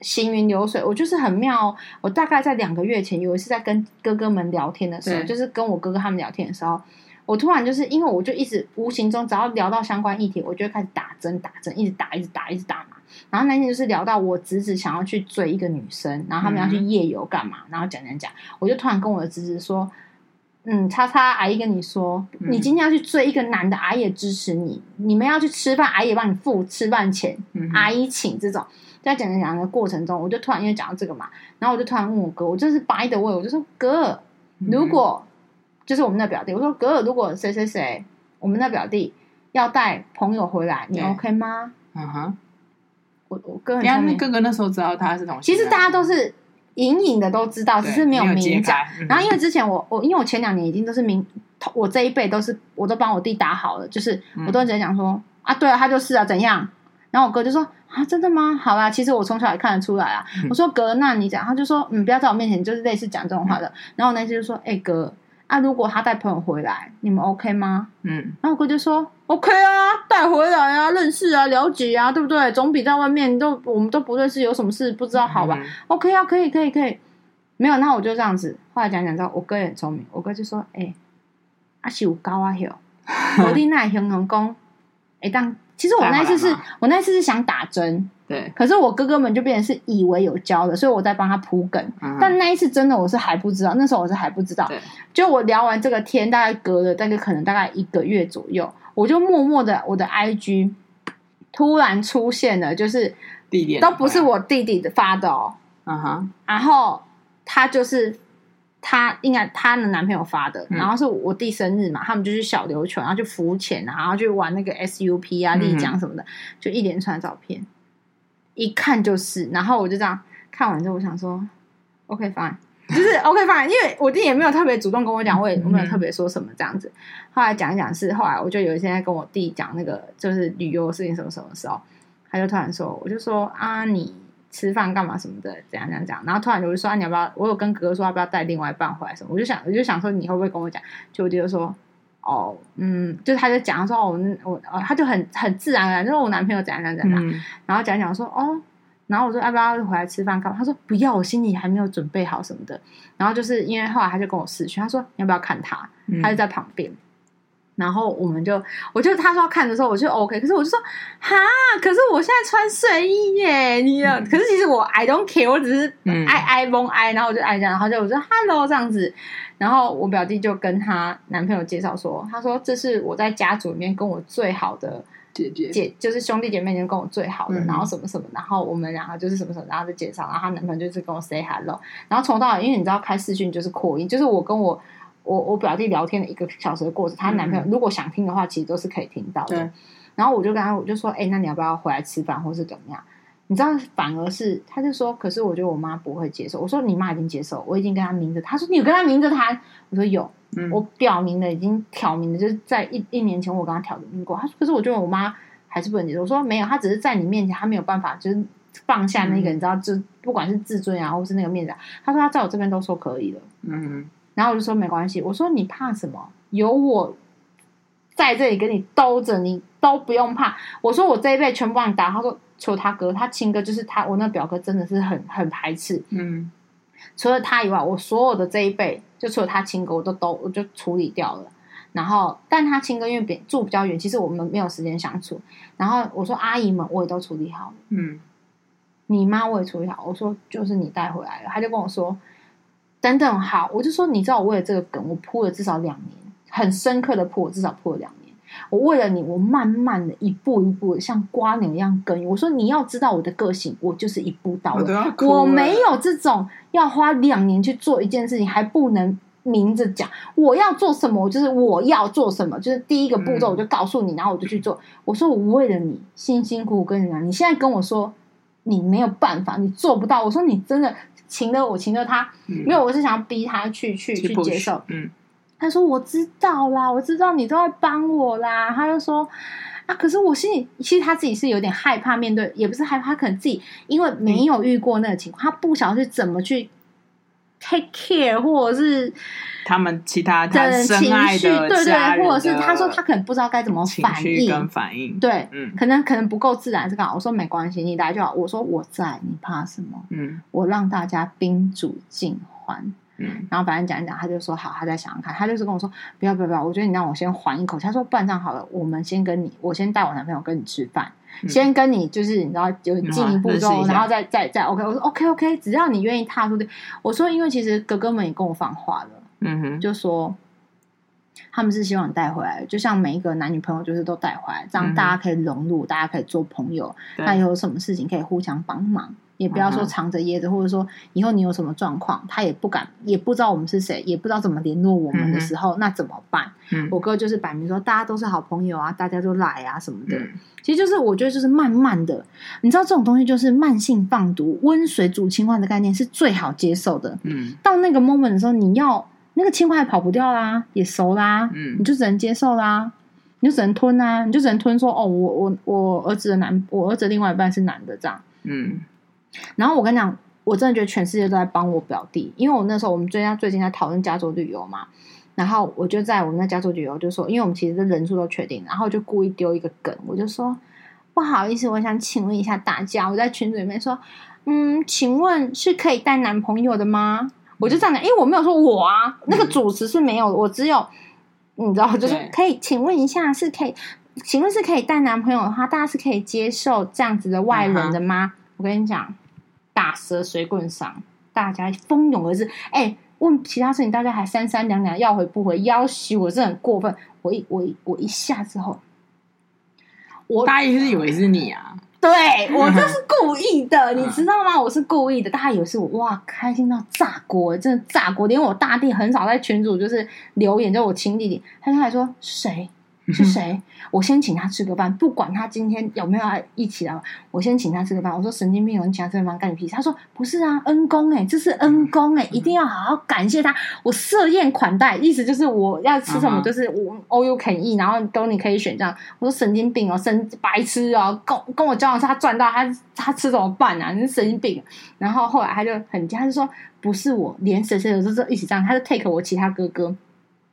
B: 行云流水。我就是很妙。我大概在两个月前有一次在跟哥哥们聊天的时候，就是跟我哥哥他们聊天的时候，我突然就是因为我就一直无形中只要聊到相关议题，我就开始打针打针，一直打一直打一直打嘛。然后那天就是聊到我侄子想要去追一个女生，然后他们要去夜游干嘛，嗯、然后讲讲讲，我就突然跟我的侄子说。嗯，叉叉阿姨跟你说，你今天要去追一个男的，阿姨也支持你。你们要去吃饭，阿姨也帮你付吃饭钱，嗯、阿姨请这种。在讲讲讲的过程中，我就突然因为讲到这个嘛，然后我就突然问我哥，我就是掰的问，我就说哥，如果、嗯、就是我们的表弟，我说哥，如果谁谁谁，我们的表弟要带朋友回来，你 OK 吗？嗯哼，我我哥很聪明，
A: 哥哥那时候知道他是同性，
B: 其实大家都是。隐隐的都知道，只是没有明讲。嗯、然后因为之前我我因为我前两年已经都是明，我这一辈都是我都帮我弟打好了，就是我都直接讲说、嗯、啊，对啊，他就是啊，怎样？然后我哥就说啊，真的吗？好啦，其实我从小也看得出来啊。嗯、我说哥，那你讲，他就说嗯，不要在我面前就是类似讲这种话的。嗯、然后我那次就说，哎、欸、哥。啊、如果他带朋友回来，你们 OK 吗？嗯，然后我哥就说 OK 啊，带回来啊，认识啊，了解啊，对不对？总比在外面都我们都不认识，有什么事不知道好吧、嗯、？OK 啊，可以，可以，可以。没有，那我就这样子。后来讲讲之后，我哥也很聪明，我哥就说：“哎、欸，阿是有高啊，有 我弟那形容工。哎，当其实我那一次是我那一次是想打针。”对，可是我哥哥们就变成是以为有交的，所以我在帮他铺梗。嗯、但那一次真的我是还不知道，那时候我是还不知道。对就我聊完这个天，大概隔了大概可能大概一个月左右，我就默默的我的 IG 突然出现了，就是弟弟都不是我弟弟的发的哦。嗯哼，然后他就是他应该他的男朋友发的，嗯、然后是我弟生日嘛，他们就去小琉球，然后去浮潜，然后去玩那个 SUP 啊、丽江什么的，就一连串照片。一看就是，然后我就这样看完之后，我想说，OK fine，就是 OK fine，因为我弟也没有特别主动跟我讲，我也我没有特别说什么这样子。后来讲一讲是，后来我就有一天在跟我弟讲那个就是旅游事情什么什么的时候，他就突然说，我就说啊，你吃饭干嘛什么的，怎样怎样讲，然后突然我就说，啊，你要不要？我有跟哥哥说要不要带另外一半回来什么？我就想我就想说，你会不会跟我讲？就我弟就说。哦，嗯，就他就讲说，哦，我哦，他就很很自然而然，就是我男朋友怎样怎样怎样，嗯、然后讲讲说，哦，然后我说要不要回来吃饭？干嘛？他说不要，我心里还没有准备好什么的。然后就是因为后来他就跟我视讯，他说你要不要看他？他就在旁边。嗯然后我们就，我就他说要看的时候，我就 OK。可是我就说，哈，可是我现在穿睡衣耶，你、嗯、可是其实我 I don't care，我只是爱爱蒙爱，然后我就爱这样，然后就我说 Hello 这样子。然后我表弟就跟她男朋友介绍说，他说这是我在家族里面跟我最好的姐姐，姐就是兄弟姐妹里面跟我最好的，嗯、然后什么什么，然后我们两个就是什么什么，然后就介绍，然后她男朋友就是跟我 say Hello，然后从到因为你知道开视讯就是扩音，就是我跟我。我我表弟聊天的一个小时的过程，她男朋友如果想听的话，其实都是可以听到的。嗯、然后我就跟他，我就说，哎、欸，那你要不要回来吃饭，或是怎么样？你知道，反而是他就说，可是我觉得我妈不会接受。我说你妈已经接受，我已经跟她明着。他说你有跟她明着谈？我说有，嗯、我表明了，已经挑明了，就是在一一年前我跟她挑明过。他说，可是我觉得我妈还是不能接受。我说没有，他只是在你面前，他没有办法，就是放下那个，嗯、你知道，就不管是自尊啊，或是那个面子。他说他在我这边都说可以了。嗯。然后我就说没关系，我说你怕什么？有我在这里跟你兜着，你都不用怕。我说我这一辈全部帮你打。他说除了他哥，他亲哥就是他，我那表哥真的是很很排斥。嗯，除了他以外，我所有的这一辈，就除了他亲哥，我都都我就处理掉了。然后，但他亲哥因为比住比较远，其实我们没有时间相处。然后我说阿姨们我也都处理好了。嗯，你妈我也处理好。我说就是你带回来了，他就跟我说。等等，好，我就说，你知道我为了这个梗，我铺了至少两年，很深刻的破，我至少破了两年。我为了你，我慢慢的一步一步像瓜牛一样耕耘。我说你要知道我的个性，我就是一步到位，我，我没有这种要花两年去做一件事情还不能明着讲我要做什么，我就是我要做什么，就是第一个步骤我就告诉你，然后我就去做。我说我为了你辛辛苦苦跟你讲，你现在跟我说你没有办法，你做不到。我说你真的。情了我，情了他，没有我是想要逼他去去去接受。嗯，他说我知道啦，我知道你都在帮我啦。他就说啊，可是我心里其实他自己是有点害怕面对，也不是害怕，他可能自己因为没有遇过那个情况，嗯、他不晓得是怎么去。take care，或者是
A: 他们其他的情绪，
B: 对对，或者是他说他可能不知道该怎么反应，
A: 跟反应，
B: 对，嗯，可能可能不够自然，是干嘛？我说没关系，你来就好。我说我在，你怕什么？嗯，我让大家宾主尽欢。嗯，然后反正讲一讲，他就说好，他再想想看。他就是跟我说，不要不要不要，我觉得你让我先缓一口气。他说，不然这样好了，我们先跟你，我先带我男朋友跟你吃饭，嗯、先跟你就是你知道有进一步之后，然后再再再 OK。我说 OK OK，只要你愿意踏出去。我说，因为其实哥哥们也跟我放话了，嗯哼，就说。他们是希望你带回来，就像每一个男女朋友，就是都带回来，这样大家可以融入，嗯、大家可以做朋友。对那有什么事情可以互相帮忙，也不要说藏着掖着，嗯、或者说以后你有什么状况，他也不敢，也不知道我们是谁，也不知道怎么联络我们的时候，嗯、那怎么办？嗯、我哥就是摆明说，大家都是好朋友啊，大家都来啊什么的。嗯、其实就是我觉得就是慢慢的，你知道这种东西就是慢性放毒，温水煮青蛙的概念是最好接受的。嗯，到那个 moment 的时候，你要。那个青蛙也跑不掉啦，也熟啦，嗯，你就只能接受啦，你就只能吞啊，你就只能吞说哦，我我我儿子的男，我儿子另外一半是男的这样，嗯，然后我跟你讲，我真的觉得全世界都在帮我表弟，因为我那时候我们最近最近在讨论加州旅游嘛，然后我就在我们那加州旅游就说，因为我们其实的人数都确定，然后就故意丢一个梗，我就说不好意思，我想请问一下大家，我在群组里面说，嗯，请问是可以带男朋友的吗？我就这样讲，因为我没有说我啊，那个主持是没有，我只有你知道，就是可以，请问一下，是可以，请问是可以带男朋友的话，大家是可以接受这样子的外人的吗？我跟你讲，打蛇随棍上，大家蜂拥而至。哎，问其他事情，大家还三三两两，要回不回，要挟我是很过分。我一我一我一下之后，
A: 我大一是以为是你啊。
B: 对，我就是故意的，嗯、你知道吗？我是故意的，大家以为是我，哇，开心到炸锅，真的炸锅！连我大弟很少在群主就是留言，就我亲弟弟，他就还说谁是谁？我先请他吃个饭，不管他今天有没有来一起来，我先请他吃个饭。我说神经病，你请他吃个饭干你屁事？他说不是啊，恩公哎，这是恩公哎，一定要好好感谢他。我设宴款待，意思就是我要吃什么，就是我 all you can eat，然后都你可以选这样。我说神经病哦，神白痴哦，跟跟我交往是他赚到，他他吃怎么办啊？你是神经病。然后后来他就很，他就说不是我，连谁谁都是一起这样，他就 take 我其他哥哥。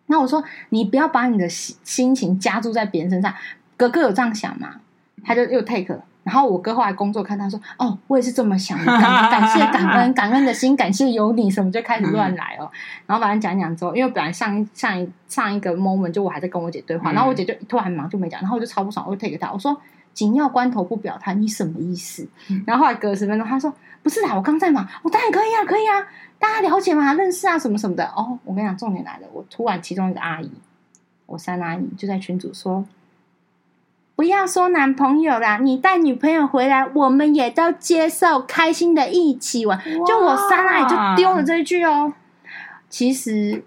B: 那我说，你不要把你的心心情加注在别人身上。哥哥有这样想吗？他就又 take。然后我哥后来工作看他说，哦，我也是这么想的，感感谢感恩感恩的心，感谢有你，什么就开始乱来哦。然后反正讲一讲之后，因为本来上一上一上一个 moment 就我还在跟我姐对话，然后我姐就突然忙就没讲，然后我就超不爽，我就 take 他，我说紧要关头不表态，你什么意思？然后后来隔十分钟，他说不是啦，我刚在忙，我当然可以啊，可以啊。大家了解吗？认识啊，什么什么的哦。我跟你讲，重点来了。我突然其中一个阿姨，我三阿姨就在群组说：“不要说男朋友啦，你带女朋友回来，我们也都接受，开心的一起玩。”就我三阿姨就丢了这一句哦。其实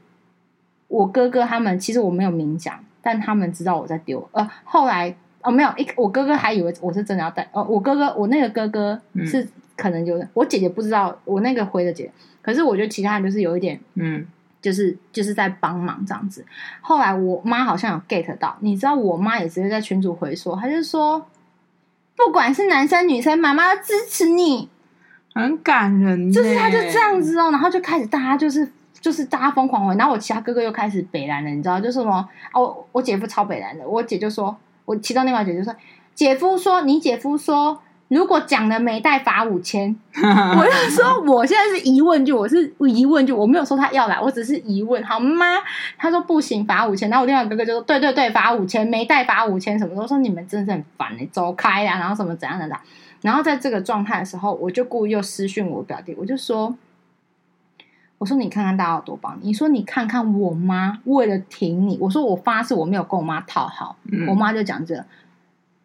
B: 我哥哥他们，其实我没有明讲，但他们知道我在丢。呃，后来哦，没有一，我哥哥还以为我是真的要带。哦，我哥哥，我那个哥哥是可能就是、嗯、我姐姐不知道，我那个回的姐。可是我觉得其他人就是有一点，嗯，就是就是在帮忙这样子。后来我妈好像有 get 到，你知道，我妈也直接在群主回说，她就说，不管是男生女生，妈妈支持你，
A: 很感人。
B: 就是他就这样子哦，然后就开始大家就是就是大家疯狂回，然后我其他哥哥又开始北蓝了，你知道，就是什么哦，我姐夫超北蓝的，我姐就说，我其中另外姐就说，姐夫说你姐夫说。如果讲了没带罚五千，我就说我现在是疑问句，我是疑问句，我没有说他要来，我只是疑问，好吗？他说不行，罚五千。然后我另外哥哥就说对对对，罚五千，没带罚五千，什么都说你们真的是很烦哎，走开呀，然后什么怎样的啦。然后在这个状态的时候，我就故意又私讯我表弟，我就说，我说你看看大家有多帮你，你说你看看我妈为了挺你，我说我发誓我没有跟我妈讨好，嗯、我妈就讲这个。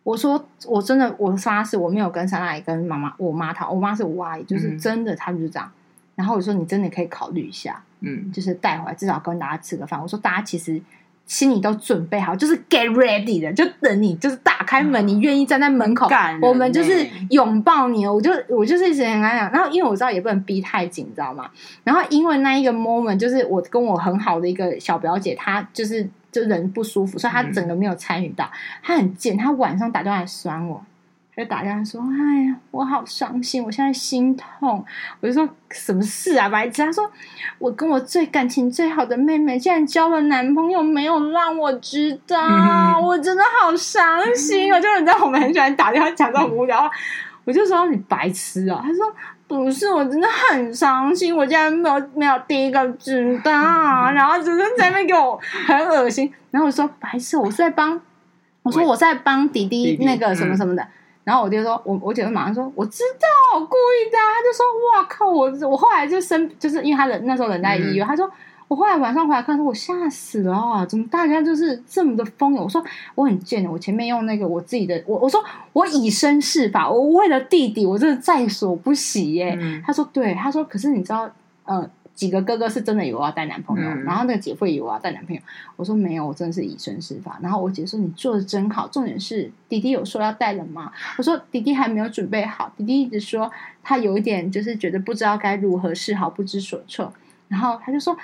B: 我说我真的，我发誓我没有跟三阿姨、跟妈妈、我妈讨，我妈是五阿姨，就是真的，他们就这样。然后我说你真的可以考虑一下，嗯，就是带回来至少跟大家吃个饭。我说大家其实心里都准备好，就是 get ready 的，就等你就是打开门，你愿意站在门口，我们就是拥抱你。我就我就是一直很敢讲，然后因为我知道也不能逼太紧，你知道吗？然后因为那一个 moment，就是我跟我很好的一个小表姐，她就是。就人不舒服，所以她整个没有参与到。嗯、他很贱，她晚上打电话来酸我，他就打电话说：“哎呀，我好伤心，我现在心痛。”我就说：“什么事啊，白痴？”他说：“我跟我最感情最好的妹妹，竟然交了男朋友，没有让我知道，嗯、我真的好伤心。嗯”我就你知道，我们很喜欢打电话讲这种无聊话，我就说：“你白痴啊！”他说。不是，我真的很伤心，我竟然没有没有第一个知道，然后只是在那边给我很恶心，然后我说白痴，我是在帮，我说我在帮弟弟那个什么什么的，然后我爹说我我姐就马上说我知道，我故意的，他就说哇靠，我我后来就生就是因为他人那时候人在医院，嗯、他说。我后来晚上回来看，说我吓死了啊！怎么大家就是这么的疯友？我说我很贱的，我前面用那个我自己的，我我说我以身试法，我为了弟弟，我真的在所不惜耶。嗯、他说对，他说可是你知道，呃，几个哥哥是真的以为我要带男朋友，嗯、然后那个姐夫也以为我要带男朋友。我说没有，我真的是以身试法。然后我姐说你做的真好，重点是弟弟有说要带了吗？我说弟弟还没有准备好，弟弟一直说他有一点就是觉得不知道该如何是好，不知所措。然后他就说。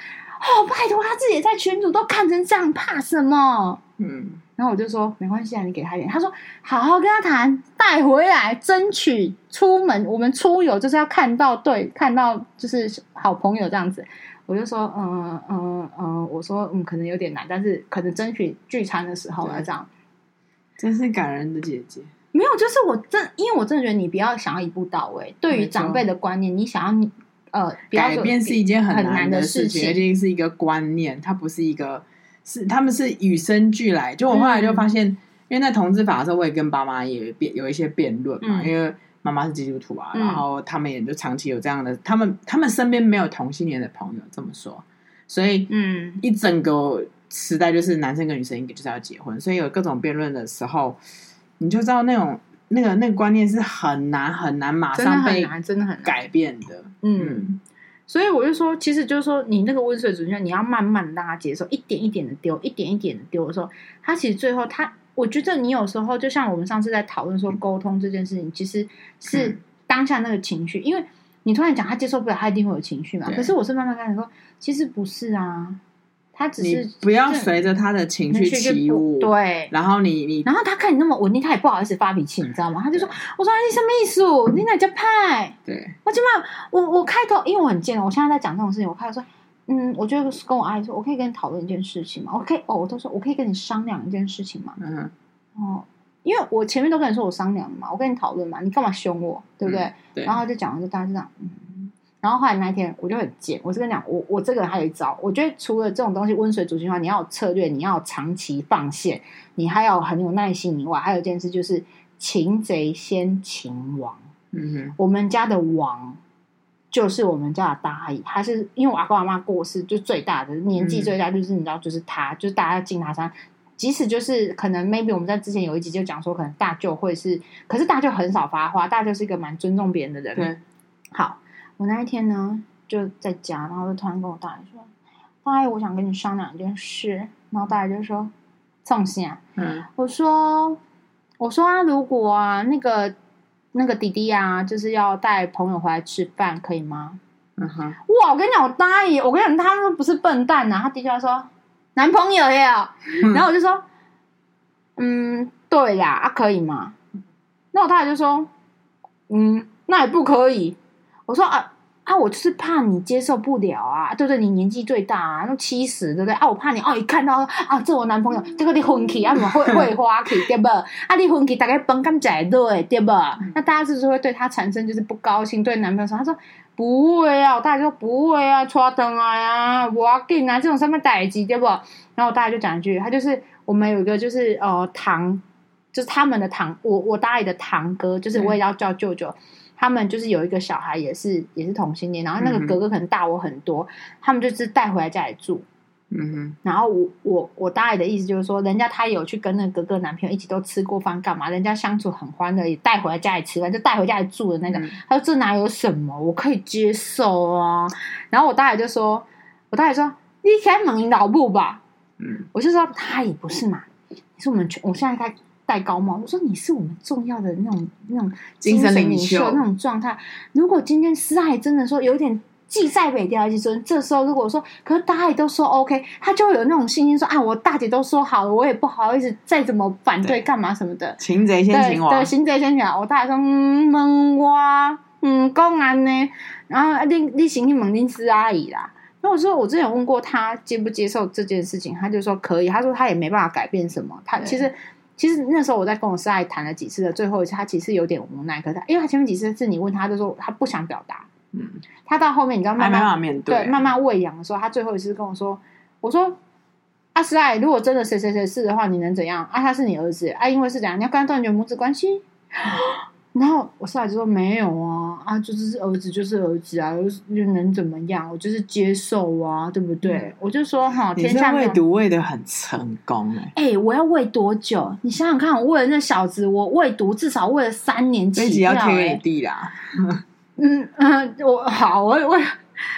B: 哦，拜托，他自己在群主都看成这样，怕什么？嗯，然后我就说没关系啊，你给他一点。他说好好跟他谈，带回来，争取出门。我们出游就是要看到对，看到就是好朋友这样子。我就说嗯嗯嗯，我说嗯，可能有点难，但是可能争取聚餐的时候来这样。
A: 真是感人的姐姐。
B: 没有，就是我真，因为我真的觉得你不要想要一步到位。对于长辈的观念，你想要你。呃，
A: 改变是一件很难的事情，而且是一个观念，它不是一个，是他们是与生俱来。就我后来就发现，嗯、因为在同治法的时候，我也跟爸妈也辩有一些辩论嘛，嗯、因为妈妈是基督徒啊，嗯、然后他们也就长期有这样的，他们他们身边没有同性恋的朋友，这么说，所以嗯，一整个时代就是男生跟女生应该就是要结婚，所以有各种辩论的时候，你就知道那种。那个那个观念是很难很难马上被真的很改变的，
B: 嗯，所以我就说，其实就是说，你那个温水煮青蛙，你要慢慢让它接受，一点一点的丢，一点一点的丢的时候，他其实最后他，我觉得你有时候就像我们上次在讨论说沟通这件事情，其实是当下那个情绪，因为你突然讲他接受不了，他一定会有情绪嘛。可是我是慢慢跟你说，其实不是啊。他只是
A: 不要随着他的情绪起舞，
B: 对。
A: 然后你你，
B: 然后他看你那么稳定，他也不好意思发脾气，你知道吗？他就说：“我说你什么意思？你哪叫派？”
A: 对。
B: 我起码我我开头，因为我很贱，我现在在讲这种事情，我开头说：“嗯，我觉得跟我阿姨说，我可以跟你讨论一件事情吗？我可以哦，我都说我可以跟你商量一件事情吗？嗯。哦，因为我前面都跟你说我商量嘛，我跟你讨论嘛，你干嘛凶我？对不对？嗯、对。然后就讲完，就大家就这样，嗯。然后后来那一天，我就很贱。我是跟你讲，我我这个人还有一招。我觉得除了这种东西温水煮青蛙，你要有策略，你要长期放线，你还要很有耐心以外，还有一件事就是擒贼先擒王。嗯哼，我们家的王就是我们家的大阿姨，他是因为我阿公阿妈过世，就最大的年纪最大，就是你知道，就是他，就是大家敬他山。即使就是可能 maybe 我们在之前有一集就讲说，可能大舅会是，可是大舅很少发话，大舅是一个蛮尊重别人的人。对，好。我那一天呢，就在家，然后就突然跟我大爷说：“大爷，我想跟你商量一件事。”然后大爷就说：“送信啊。”嗯，我说：“我说啊，如果啊，那个那个弟弟啊，就是要带朋友回来吃饭，可以吗？”嗯哼，哇！我跟你讲，我大爷，我跟你讲，他们不是笨蛋呐、啊。他弟弟就说：“男朋友呀。嗯”然后我就说：“嗯，对呀，啊，可以吗？”那我大爷就说：“嗯，那也不可以。”我说啊啊，我就是怕你接受不了啊，对不对？你年纪最大啊，都七十，对不对？啊，我怕你哦，一看到啊，这我男朋友，这个你婚期啊，什么会 会花去，对不？啊，你婚期大概崩干在对，对不？那大家是不是会对他产生就是不高兴？对男朋友说，他说不会啊，我大家说不会啊，抓灯啊呀，我要给你拿这种上面代志，对不？然后我大家就讲一句，他就是我们有一个就是呃堂，就是他们的堂，我我大爷的堂哥，就是我也要叫舅舅。他们就是有一个小孩，也是也是同性恋，然后那个哥哥可能大我很多，嗯、他们就是带回来家里住。嗯哼，然后我我我大爷的意思就是说，人家他有去跟那个哥哥男朋友一起都吃过饭，干嘛？人家相处很欢乐，也带回来家里吃饭，就带回家里住的那种。嗯、他说这哪有什么，我可以接受啊。然后我大爷就说，我大爷说，你开猛老母吧。嗯，我就说他也不是嘛，你是我们全，我现在开。戴高帽，我说你是我们重要的那种那种精神领袖那种状态。如果今天师爱真的说有点既在北调，就说这时候如果说，可是大家也都说 OK，他就会有那种信心说啊，我大姐都说好了，我也不好意思再怎么反对干嘛什么的。擒贼先擒王，对，擒贼先擒王。我大姐说嗯，问我嗯，公安呢？然后你你行去问林师阿姨啦。那我说我之前有问过他接不接受这件事情，他就说可以。他说他也没办法改变什么，他其实。其实那时候我在跟我师爱谈了几次的最后一次，他其实有点无奈。可是他，因为他前面几次是你问他，就说他不想表达。嗯，他到后面你知道慢慢，对，慢慢喂养的时候，他最后一次跟我说：“我说阿师爱，如果真的谁谁谁是的话，你能怎样？啊，他是你儿子啊，因为是怎样？你要跟他断绝母子关系。”然后我师奶就说没有啊啊，就是儿子就是儿子啊，又又能怎么样？我就是接受啊，对不对？嗯、我就说哈，天下
A: 喂毒喂的很成功哎、
B: 欸！我要喂多久？你想想看，我喂了那小子，我喂毒至少喂了三年起跳哎！要贴给你弟啦。嗯嗯，我好，我我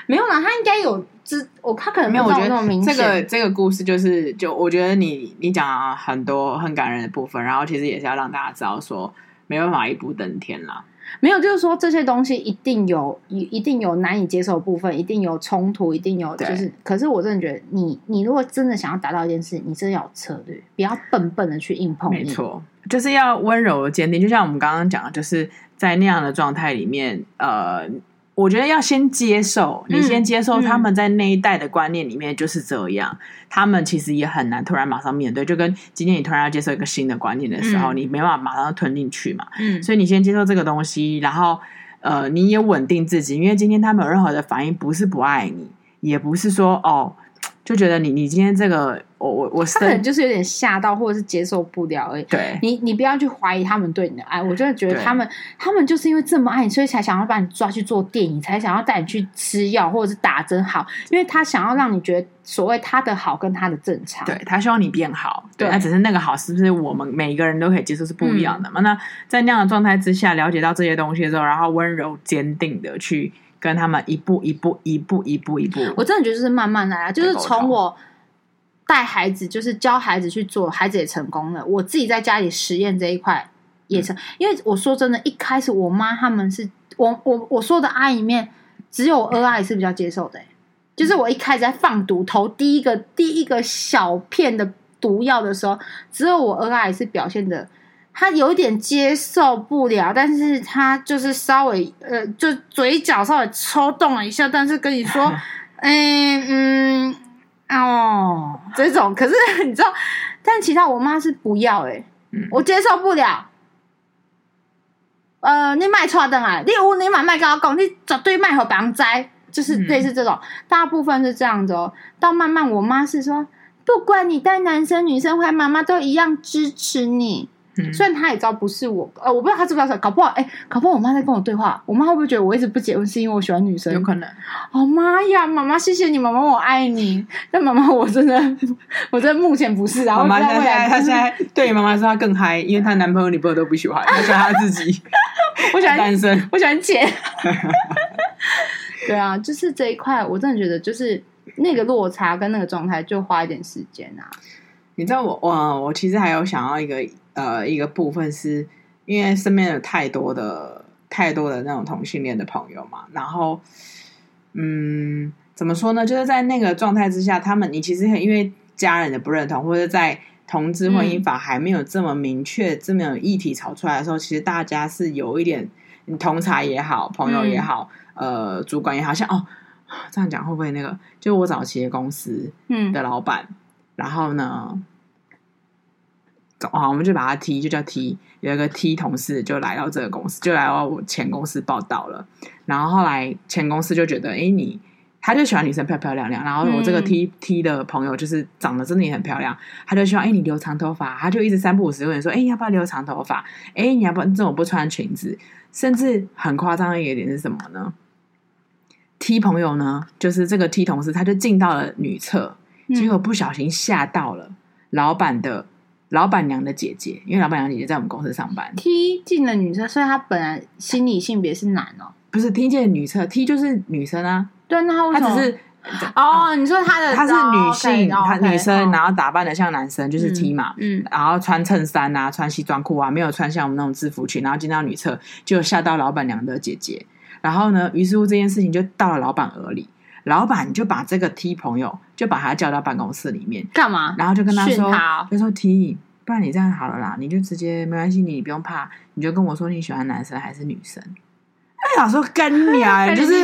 B: 没有啦，他应该有这我，他可能没有我觉得那么明显。
A: 这个这个故事就是，就我觉得你你讲了很多很感人的部分，然后其实也是要让大家知道说。没办法一步登天啦，
B: 没有，就是说这些东西一定有，一一定有难以接受的部分，一定有冲突，一定有就是。可是我真的觉得你，你你如果真的想要达到一件事，你真的要有策略，不要笨笨的去硬碰硬。
A: 没错，就是要温柔的坚定，就像我们刚刚讲的，就是在那样的状态里面，呃。我觉得要先接受，你先接受他们在那一代的观念里面就是这样，嗯嗯、他们其实也很难突然马上面对，就跟今天你突然要接受一个新的观念的时候，嗯、你没办法马上吞进去嘛。嗯，所以你先接受这个东西，然后呃，你也稳定自己，因为今天他们有任何的反应，不是不爱你，也不是说哦。就觉得你你今天这个我我我
B: 他可能就是有点吓到或者是接受不了而已。
A: 对，
B: 你你不要去怀疑他们对你的爱，我真的觉得他们他们就是因为这么爱你，所以才想要把你抓去做电影，才想要带你去吃药或者是打针好，因为他想要让你觉得所谓他的好跟他的正常，
A: 对，他希望你变好，对，那只是那个好是不是我们每一个人都可以接受是不一样的嘛？嗯、那在那样的状态之下，了解到这些东西的时候，然后温柔坚定的去跟他们一步一步一步一步一步。
B: 我真的觉得就是慢慢来啊，就是从我带孩子，就是教孩子去做，孩子也成功了。我自己在家里实验这一块也成，因为我说真的，一开始我妈他们是我我我说的阿姨面，只有我二阿姨是比较接受的，就是我一开始在放毒投第一个第一个小片的毒药的时候，只有我二阿姨是表现的。他有点接受不了，但是他就是稍微呃，就嘴角稍微抽动了一下，但是跟你说，嗯嗯哦，这种可是你知道，但其他我妈是不要哎、欸嗯、我接受不了。呃，你卖错的啊，你有你买卖跟我讲，你绝对卖和别人摘，就是类似这种，嗯、大部分是这样子哦。到慢慢，我妈是说，不管你带男生女生回来，妈妈都一样支持你。虽然他也知道不是我，呃，我不知道他知不知道，搞不好，哎、欸，搞不好我妈在跟我对话，我妈会不会觉得我一直不结婚是因为我喜欢女生？
A: 有可能。
B: 哦妈呀，妈妈谢谢你，妈妈我爱你。但妈妈我真的，我真的目前不是啊。妈妈现在，
A: 她现在对妈妈说她更嗨，因为她男朋友女朋友都不喜欢，她喜欢她自己。
B: 我喜欢
A: 单身，
B: 我喜欢姐。对啊，就是这一块，我真的觉得就是那个落差跟那个状态，就花一点时间啊。
A: 你知道我，我我其实还有想要一个。呃，一个部分是因为身边有太多的、太多的那种同性恋的朋友嘛，然后，嗯，怎么说呢？就是在那个状态之下，他们你其实因为家人的不认同，或者在同志婚姻法还没有这么明确、嗯、这么有议题炒出来的时候，其实大家是有一点，你同才也好，朋友也好，嗯、呃，主管也好，像哦，这样讲会不会那个？就我早期的公司，嗯，的老板，然后呢？啊，我们就把他 T，就叫 T。有一个 T 同事就来到这个公司，就来到我前公司报道了。然后后来前公司就觉得，哎，你他就喜欢女生漂漂亮亮。然后我这个 T、嗯、T 的朋友就是长得真的也很漂亮，他就希望，哎，你留长头发。他就一直三不五时问说，哎，要不要留长头发？哎，你要不这种不穿裙子？甚至很夸张的一个点是什么呢？T 朋友呢，就是这个 T 同事，他就进到了女厕，结果不小心吓到了老板的。老板娘的姐姐，因为老板娘姐姐在我们公司上班。
B: T 进了女厕，所以她本来心理性别是男哦。
A: 不是 T 进了女厕，T 就是女生啊。
B: 对，那她为什么？
A: 她只是
B: 哦，你说她的
A: 她是女性，她女生，然后打扮的像男生，就是 T 嘛。嗯。然后穿衬衫啊，穿西装裤啊，没有穿像我们那种制服裙，然后进到女厕，就吓到老板娘的姐姐。然后呢，于是乎这件事情就到了老板耳里，老板就把这个 T 朋友就把他叫到办公室里面
B: 干嘛？
A: 然后就跟他说，就说 T。不然你这样好了啦，你就直接没关系，你不用怕，你就跟我说你喜欢男生还是女生。哎呀，说跟你 啊，就是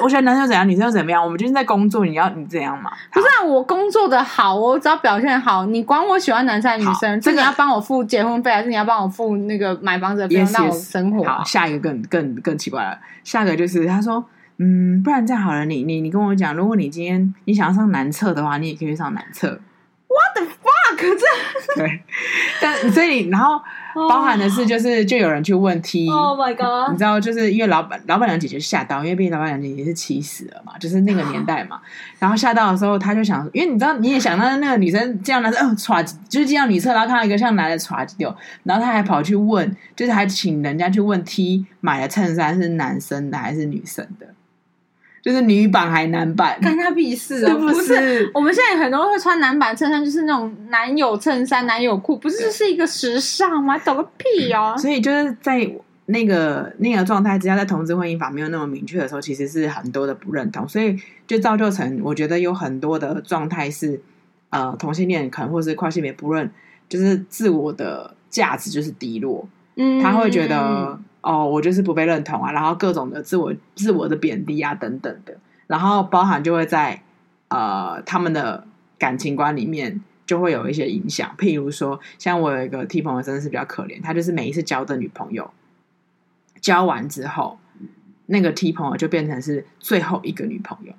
A: 我喜欢男生又怎样，女生又怎么样？我们就是在工作，你要你这样嘛？
B: 不是啊，我工作的好，我只要表现好，你管我喜欢男生还是女生，这个你要帮我付结婚费，还是你要帮我付那个买房子的费用，让我生活？
A: 好，下一个更更更奇怪了，下一个就是他说，嗯，不然这样好了，你你你跟我讲，如果你今天你想要上男厕的话，你也可以去上男厕。
B: What the fuck？这
A: 对，但所以然后包含的是，就是就有人去问 T，Oh
B: my god！
A: 你知道，就是因为老板老板娘姐姐吓到，因为毕竟老板娘姐姐是七十了嘛，就是那个年代嘛。然后吓到的时候，他就想，因为你知道，你也想到那个女生这样男生，嗯，歘，就是这样女厕，然后看到一个像男的歘掉，然后他还跑去问，就是还请人家去问 T 买的衬衫是男生的还是女生的。就是女版还男版，
B: 干他屁事啊！不是，我们现在很多人会穿男版衬衫，就是那种男友衬衫、男友裤，不是是一个时尚吗？懂个屁哦！
A: 所以就是在那个那个状态之下，在同志婚姻法没有那么明确的时候，其实是很多的不认同，所以就造就成我觉得有很多的状态是呃同性恋可能或是跨性别不认，就是自我的价值就是低落，嗯，他会觉得。哦，我就是不被认同啊，然后各种的自我、自我的贬低啊，等等的，然后包含就会在呃他们的感情观里面就会有一些影响。譬如说，像我有一个 T 朋友，真的是比较可怜，他就是每一次交的女朋友交完之后，那个 T 朋友就变成是最后一个女朋友，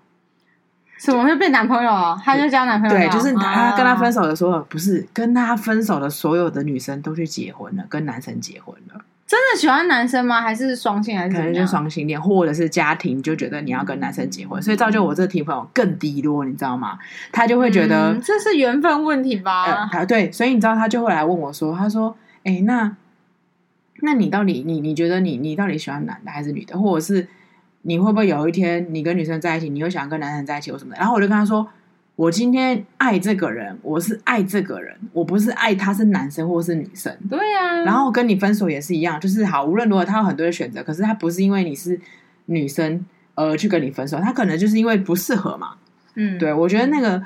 B: 怎么会变男朋友啊？他就交男朋友，
A: 对，就是他跟他分手的时候，啊、不是跟他分手的所有的女生都去结婚了，跟男生结婚了。
B: 真的喜欢男生吗？还是双性？还是可能
A: 就双性恋，或者是家庭就觉得你要跟男生结婚，所以造就我这个朋友更低落，你知道吗？他就会觉得、嗯、
B: 这是缘分问题吧？
A: 呃、对，所以你知道他就会来问我说：“他说，哎、欸，那那你到底你你觉得你你到底喜欢男的还是女的？或者是你会不会有一天你跟女生在一起，你又想跟男生在一起或什么的？然后我就跟他说，我今天爱这个人，我是爱这个人，我不是爱他是男生或是女生。
B: 对呀、啊。
A: 然后跟你分手也是一样，就是好，无论如何他有很多的选择，可是他不是因为你是女生而去跟你分手，他可能就是因为不适合嘛。嗯，对，我觉得那个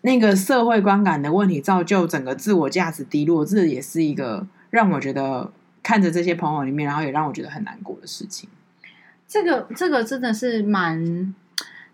A: 那个社会观感的问题，造就整个自我价值低落，这也是一个让我觉得看着这些朋友里面，然后也让我觉得很难过的事情。
B: 这个这个真的是蛮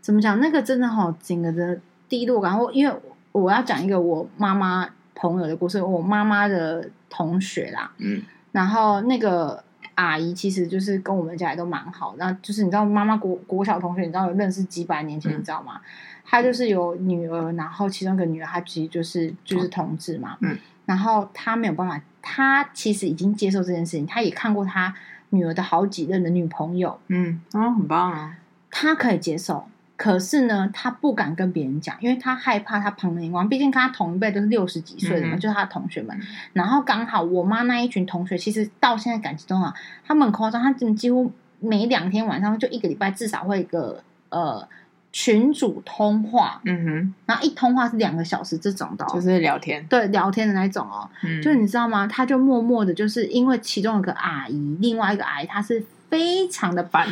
B: 怎么讲？那个真的好整个的低落感。我因为我要讲一个我妈妈朋友的故事，我妈妈的同学啦，嗯，然后那个阿姨其实就是跟我们家也都蛮好，那就是你知道妈妈国国小同学，你知道有认识几百年前，嗯、你知道吗？她就是有女儿，然后其中一个女儿她其实就是就是同志嘛，嗯，然后她没有办法，她其实已经接受这件事情，她也看过她。女儿的好几任的女朋友，
A: 嗯，哦，很棒啊，
B: 她可以接受，可是呢，他不敢跟别人讲，因为他害怕他旁人眼光。毕竟跟他同一辈都是六十几岁的嘛，嗯、就是他的同学们。然后刚好我妈那一群同学，其实到现在感情都好，他们很夸张，他们几乎每两天晚上就一个礼拜至少会一个呃。群主通话，嗯哼，然后一通话是两个小时这种的，
A: 就是聊天，
B: 对，聊天的那种哦，嗯，就你知道吗？他就默默的，就是因为其中有个阿姨，另外一个阿姨，她是非常的排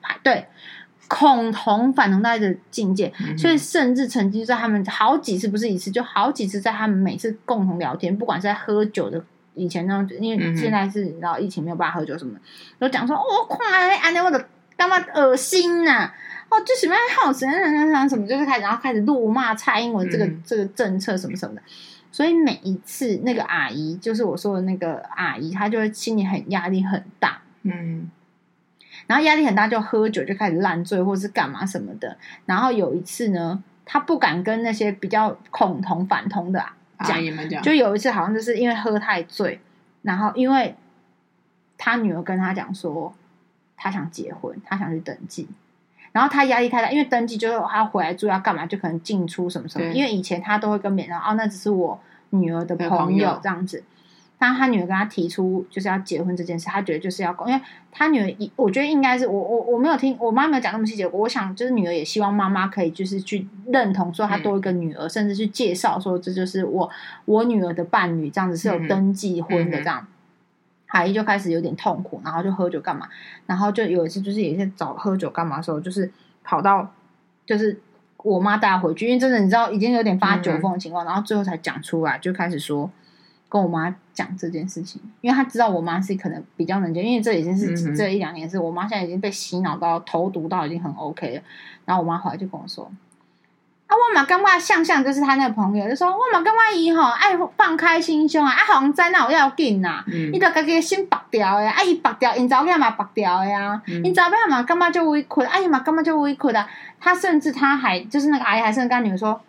B: 排，对，恐同反同到一个境界，嗯，所以甚至曾经在他们好几次，不是一次，就好几次，在他们每次共同聊天，不管是在喝酒的以前那种，因为现在是然后疫情没有办法喝酒什么的，都讲说哦，快，安妮我的干嘛恶心呐，啊！哦，就什么好神啊什么，就是开始，然后开始怒骂蔡英文这个、嗯、这个政策什么什么的。所以每一次那个阿姨，就是我说的那个阿姨，她就会心里很压力很大，嗯，然后压力很大就喝酒就开始烂醉或是干嘛什么的。然后有一次呢，他不敢跟那些比较恐同反同的啊讲，就有一次好像就是因为喝太醉，然后因为他女儿跟他讲说，他想结婚，他想去登记。然后他压力太大，因为登记就是他回来住要干嘛，就可能进出什么什么。因为以前他都会跟别人说哦，那只是我女儿的朋友这样子。当他女儿跟他提出就是要结婚这件事，他觉得就是要搞，因为他女儿，我觉得应该是我我我没有听我妈没有讲那么细节。我想就是女儿也希望妈妈可以就是去认同说她多一个女儿，嗯、甚至去介绍说这就是我我女儿的伴侣，这样子是有登记婚的这样。嗯嗯阿姨就开始有点痛苦，然后就喝酒干嘛？然后就有一次，就是有一次找喝酒干嘛的时候，就是跑到，就是我妈带她回去，因为真的你知道已经有点发酒疯的情况，嗯、然后最后才讲出来，就开始说跟我妈讲这件事情，因为她知道我妈是可能比较能接，因为这已经是、嗯、这一两年是我妈现在已经被洗脑到投毒到已经很 OK 了，然后我妈后来就跟我说。啊，我嘛感觉向向就是他那个朋友，就说我嘛感觉伊吼爱放开心胸啊，啊，好像在那有要紧呐，伊就家己心白掉的，啊，伊白掉，因查某囝嘛白掉的呀，因查某囝嘛干嘛就委屈，啊，伊嘛干嘛就委屈啊，他甚至他还就是那个阿姨还是跟他女儿说，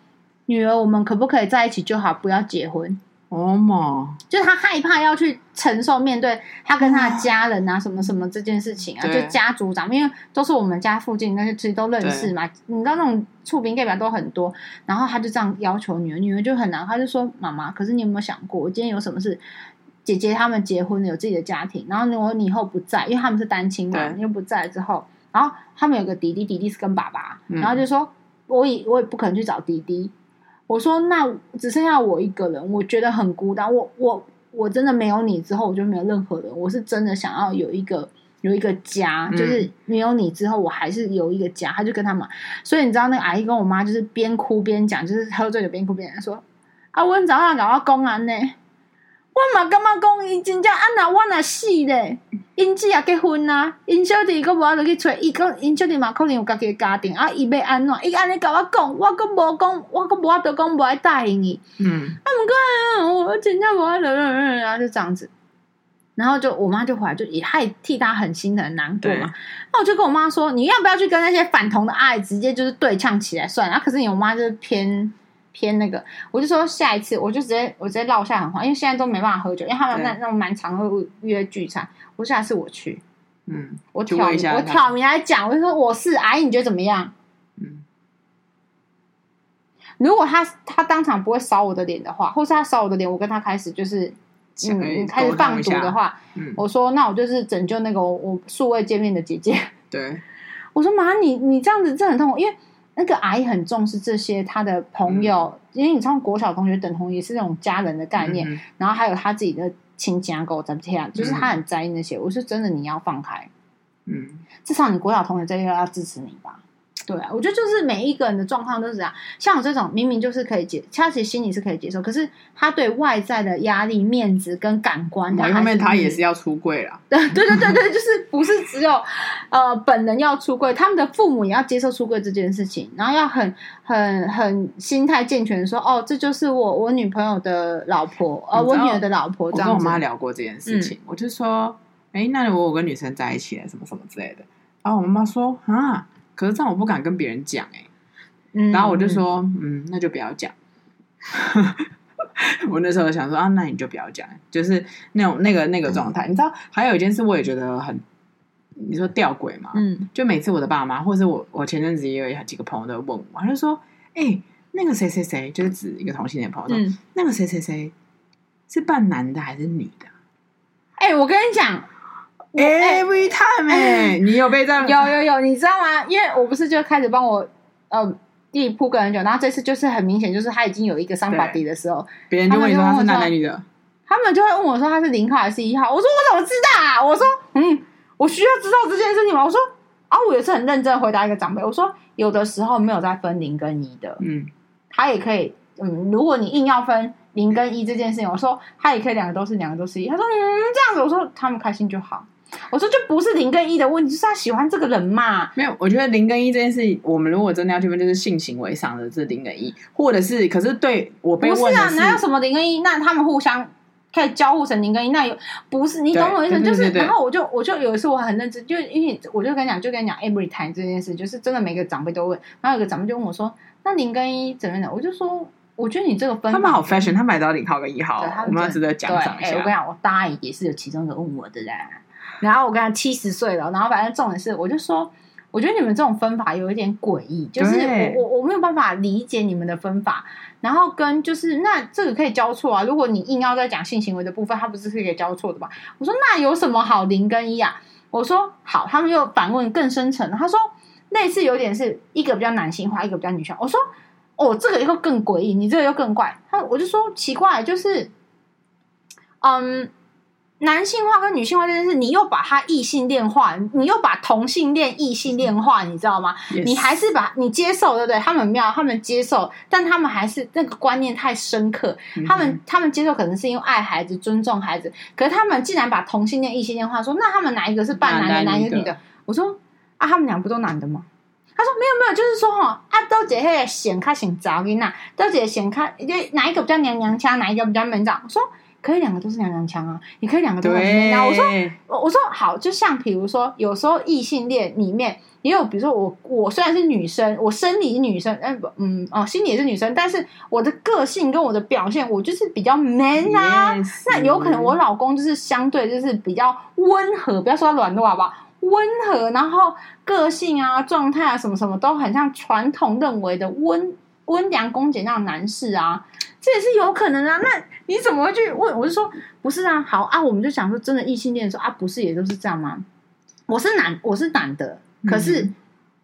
B: 女儿我们可不可以在一起就好，不要结婚。哦嘛，就是他害怕要去承受面对他跟他的家人啊什么什么这件事情啊，就家族长，因为都是我们家附近那些其实都认识嘛，你知道那种厝边隔壁都很多，然后他就这样要求女儿，女儿就很难，他就说妈妈，可是你有没有想过，我今天有什么事？姐姐他们结婚了，有自己的家庭，然后我你以后不在，因为他们是单亲嘛，你又不在之后，然后他们有个弟弟，弟弟是跟爸爸，然后就说我也我也不可能去找弟弟。我说：“那只剩下我一个人，我觉得很孤单。我我我真的没有你之后，我就没有任何人。我是真的想要有一个有一个家，就是没有你之后，我还是有一个家。”他就跟他们，所以你知道，那个阿姨跟我妈就是边哭边讲，就是喝醉酒边哭边讲说：“啊，我早上搞到公安呢。”我嘛感觉讲，伊真正啊那我那死咧，因姊也结婚啊，因小弟佫无法度去找，伊讲因小弟嘛可能有家己的家庭啊，伊要安怎？伊安尼甲我讲，我佫无讲，我佫无法度讲无爱答应伊。嗯，啊，毋过我真正无法度，然后就这样子，然后就我妈就回来，就也还替他很心疼、很难过嘛。那我就跟我妈说，你要不要去跟那些反同的爱直接就是对呛起来算了？啊，可是你我妈就是偏。偏那个，我就说下一次我就直接我直接落下狠话，因为现在都没办法喝酒，因为他们那那种蛮常会约聚餐。我下次我去，嗯，我挑明我挑明来讲，我就说我是阿姨，你觉得怎么样？嗯，如果他他当场不会扫我的脸的话，或是他扫我的脸，我跟他开始就是嗯开始放毒的话，嗯，我说那我就是拯救那个我数位见面的姐姐，
A: 对。
B: 我说妈，你你这样子真的很痛苦，因为那个阿姨很重视这些她的朋友，嗯、因为你知道国小同学等同也是那种家人的概念，嗯、然后还有他自己的亲家狗怎么这样，就是他很在意那些。我说真的，你要放开，嗯，至少你国小同学这一个要支持你吧。对啊，我觉得就是每一个人的状况都是这样。像我这种明明就是可以接，他其实心里是可以接受，可是他对外在的压力、面子跟感官，
A: 某一方面他也是要出柜了。
B: 对对对对对，就是不是只有呃本人要出柜，他们的父母也要接受出柜这件事情，然后要很很很心态健全的说，哦，这就是我我女朋友的老婆，呃，我女儿的老婆。这样子。
A: 我跟我妈聊过这件事情，嗯、我就说，哎，那我有跟女生在一起了，什么什么之类的。然后我妈妈说，啊。可是这样我不敢跟别人讲哎、欸，嗯、然后我就说，嗯，那就不要讲。我那时候想说啊，那你就不要讲，就是那种那个那个状态。嗯、你知道，还有一件事，我也觉得很，你说吊诡嘛，嗯，就每次我的爸妈，或者是我，我前阵子也有几个朋友都问我，他就说，哎、欸，那个谁谁谁，就是指一个同性恋朋友那个谁谁谁是扮男的还是女的？
B: 哎、欸，我跟你讲。
A: Every time，哎、欸，你有被这样？
B: 有有有，你知道吗？因为我不是就开始帮我呃弟铺个人酒，然后这次就是很明显，就是他已经有一个 somebody 的时候，
A: 别人就问你说他是男的女的，
B: 他们就会问我说他是零号还是一号？我说我怎么知道啊？我说嗯，我需要知道这件事情吗？我说啊，我也是很认真回答一个长辈，我说有的时候没有在分零跟一的，嗯，他也可以，嗯，如果你硬要分零跟一这件事情，我说他也可以两个都是，两个都是一，他说嗯这样子，我说他们开心就好。我说就不是零跟一的问题，就是他喜欢这个人嘛。
A: 没有，我觉得零跟一这件事，我们如果真的要区分，就是性行为上的这零跟一，或者是，可是对我被问是，不是啊，
B: 哪有什么零跟一？那他们互相可以交互成零跟一，那有不是？你懂我意思？就是，然后我就我就有一次我很认真，就因为我就跟你讲，就跟你讲 every time 这件事，就是真的每个长辈都问，然后有个长辈就问我说：“那零跟一怎么样？”我就说：“我觉得你这个分
A: 他们好 fashion，他买到零号跟一号，我们要值得奖赏一下。”
B: 我跟你讲，我大姨也是有其中一个问我的啦。然后我跟他七十岁了，然后反正重点是，我就说，我觉得你们这种分法有一点诡异，就是我我我没有办法理解你们的分法。然后跟就是那这个可以交错啊，如果你硬要再讲性行为的部分，它不是可以交错的吗？我说那有什么好零跟一啊？我说好，他们又反问更深层，他说类似有点是一个比较男性化，一个比较女性化。我说哦，这个又更诡异，你这个又更怪。他我就说奇怪，就是嗯。男性化跟女性化这件事，你又把它异性恋化，你又把同性恋异性恋化，你知道吗？Yes. 你还是把你接受，对不对？他们没有，他们接受，但他们还是那个观念太深刻。Mm hmm. 他们他们接受可能是因为爱孩子、尊重孩子，可是他们既然把同性恋异性恋化，说那他们哪一个是半男的，哪一个女的？我说啊，他们俩不都男的吗？他说没有没有，就是说哈，啊，都姐嘿显卡显杂的那，都姐显卡，哪一个比较娘娘腔，哪一个比较门长？我说。可以两个都是娘娘腔啊，你可以两个都是娘娘腔。我说，我我说好，就像比如说，有时候异性恋里面也有，比如说我我虽然是女生，我生理女生，嗯嗯哦，心理也是女生，但是我的个性跟我的表现，我就是比较 man 啊。Yes. 那有可能我老公就是相对就是比较温和，不要说他软弱好不好？温和，然后个性啊、状态啊什么什么都很像传统认为的温温良恭俭让男士啊。这也是有可能啊，那你怎么会去问？我就说不是啊，好啊，我们就想说真的异性恋的时候啊，不是也都是这样吗？我是男，我是男的，可是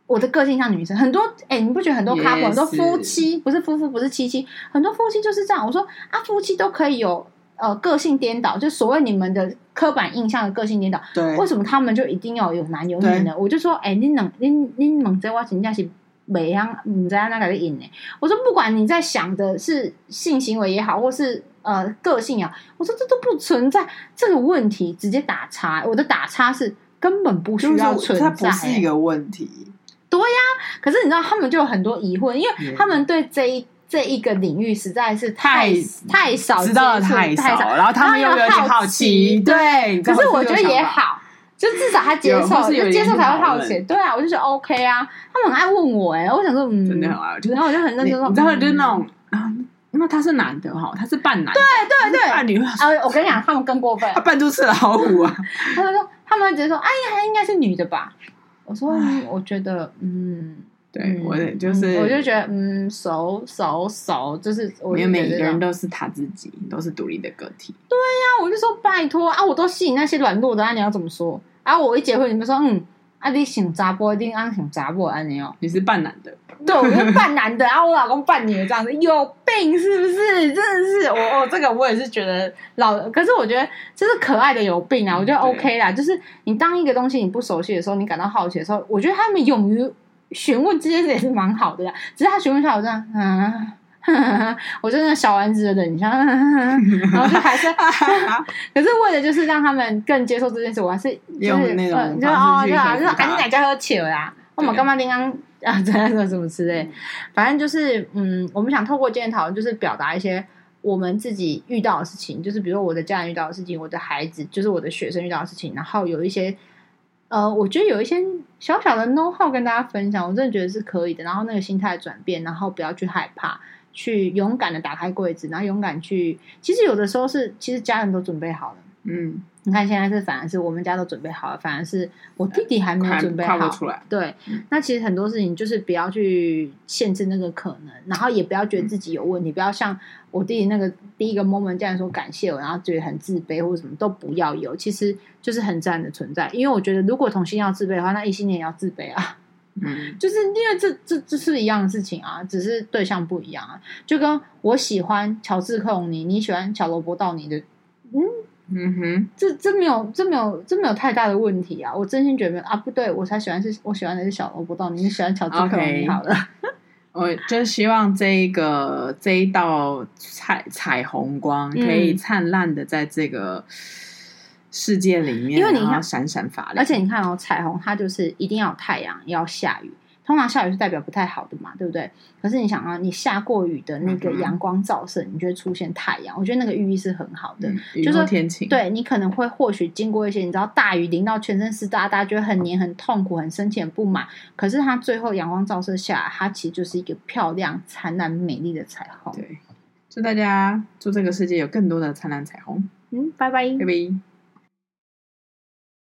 B: 我的个性像女生，很多哎，你不觉得很多 couple 很多夫妻不是夫妇不是妻妻，很多夫妻就是这样。我说啊，夫妻都可以有呃个性颠倒，就所谓你们的刻板印象的个性颠倒，对，为什么他们就一定要有男有女呢？我就说哎，你能你你猛在我请假是。每样你在那个引呢？我说不管你在想的是性行为也好，或是呃个性啊，我说这都不存在这个问题，直接打叉。我的打叉是根本不需要存在，它
A: 不是一个问题。
B: 对呀，可是你知道他们就有很多疑惑，因为他们对这一这一个领域实在是太太，太少，
A: 知道的太少，太少，然后他们又有点好奇，对。
B: 可是我觉得也好。就至少他接受，就接受才会好奇。对啊，我就觉得 OK 啊。他们很爱问我哎，我想说，嗯，
A: 真的很爱，
B: 然后我就很认真说，
A: 你知道，就是那种啊，那他是男的哈，他是半男，
B: 对对对，
A: 半女。
B: 啊，我跟你讲，他们更过分，
A: 他扮猪吃老虎啊。
B: 他们说，他们直接说，哎呀，应该是女的吧？我说，我觉得，嗯，
A: 对我就是，
B: 我就觉得，嗯，熟熟熟，就是
A: 我觉得每个人都是他自己，都是独立的个体。
B: 对呀，我就说拜托啊，我都吸引那些软弱的啊，你要怎么说？啊！我一结婚，你们说嗯啊，你想查甫一定按想查某安尼哦。
A: 你是扮男的，
B: 对，我是扮男的，然后我老公扮女的，这样子有病是不是？真的是，我我这个我也是觉得老，可是我觉得这是可爱的有病啊，我觉得 OK 啦。就是你当一个东西你不熟悉的时候，你感到好奇的时候，我觉得他们勇于询问这件事也是蛮好的呀。只是他询问一下我这样，嗯。我真的小丸子的人，你像，然后就还是，可是为了就是让他们更接受这件事，我还是就是那种就哦，对啊，就是赶紧在家喝酒啦，我们干嘛刚刚啊，怎样什么之类，反正就是嗯，我们想透过今天讨论，就是表达一些我们自己遇到的事情，就是比如说我的家人遇到的事情，我的孩子，就是我的学生遇到的事情，然后有一些呃，我觉得有一些小小的 know how 跟大家分享，我真的觉得是可以的。然后那个心态转变，然后不要去害怕。去勇敢的打开柜子，然后勇敢去。其实有的时候是，其实家人都准备好了。嗯，你看现在是反而是我们家都准备好了，反而是我弟弟还没有准备好。
A: 出来。
B: 对，那其实很多事情就是不要去限制那个可能，然后也不要觉得自己有问题，嗯、不要像我弟弟那个第一个 moment 这样说感谢我，然后觉得很自卑或者什么都不要有，其实就是很自然的存在。因为我觉得如果同性要自卑的话，那异性恋也要自卑啊。嗯，就是因为这这这是一样的事情啊，只是对象不一样啊。就跟我喜欢乔治克隆尼，你喜欢小罗伯道尼的，嗯嗯哼，这这没有这没有这没有太大的问题啊。我真心觉得啊，不对，我才喜欢是我喜欢的是小罗伯道尼，你喜欢乔治克隆尼好了。
A: 我就希望这一个这一道彩彩虹光可以灿烂的在这个。世界里面，因为你看闪闪发亮，
B: 而且你看哦，彩虹它就是一定要有太阳，要下雨。通常下雨是代表不太好的嘛，对不对？可是你想啊，你下过雨的那个阳光照射，你就会出现太阳。我觉得那个寓意是很好的，
A: 嗯、就是天晴。
B: 对，你可能会或许经过一些，你知道大雨淋到全身湿哒哒，觉得很黏、很痛苦、很生气、很不满。可是它最后阳光照射下来，它其实就是一个漂亮、灿烂、美丽的彩虹。
A: 对，祝大家祝这个世界有更多的灿烂彩虹。
B: 嗯，拜拜，
A: 拜拜。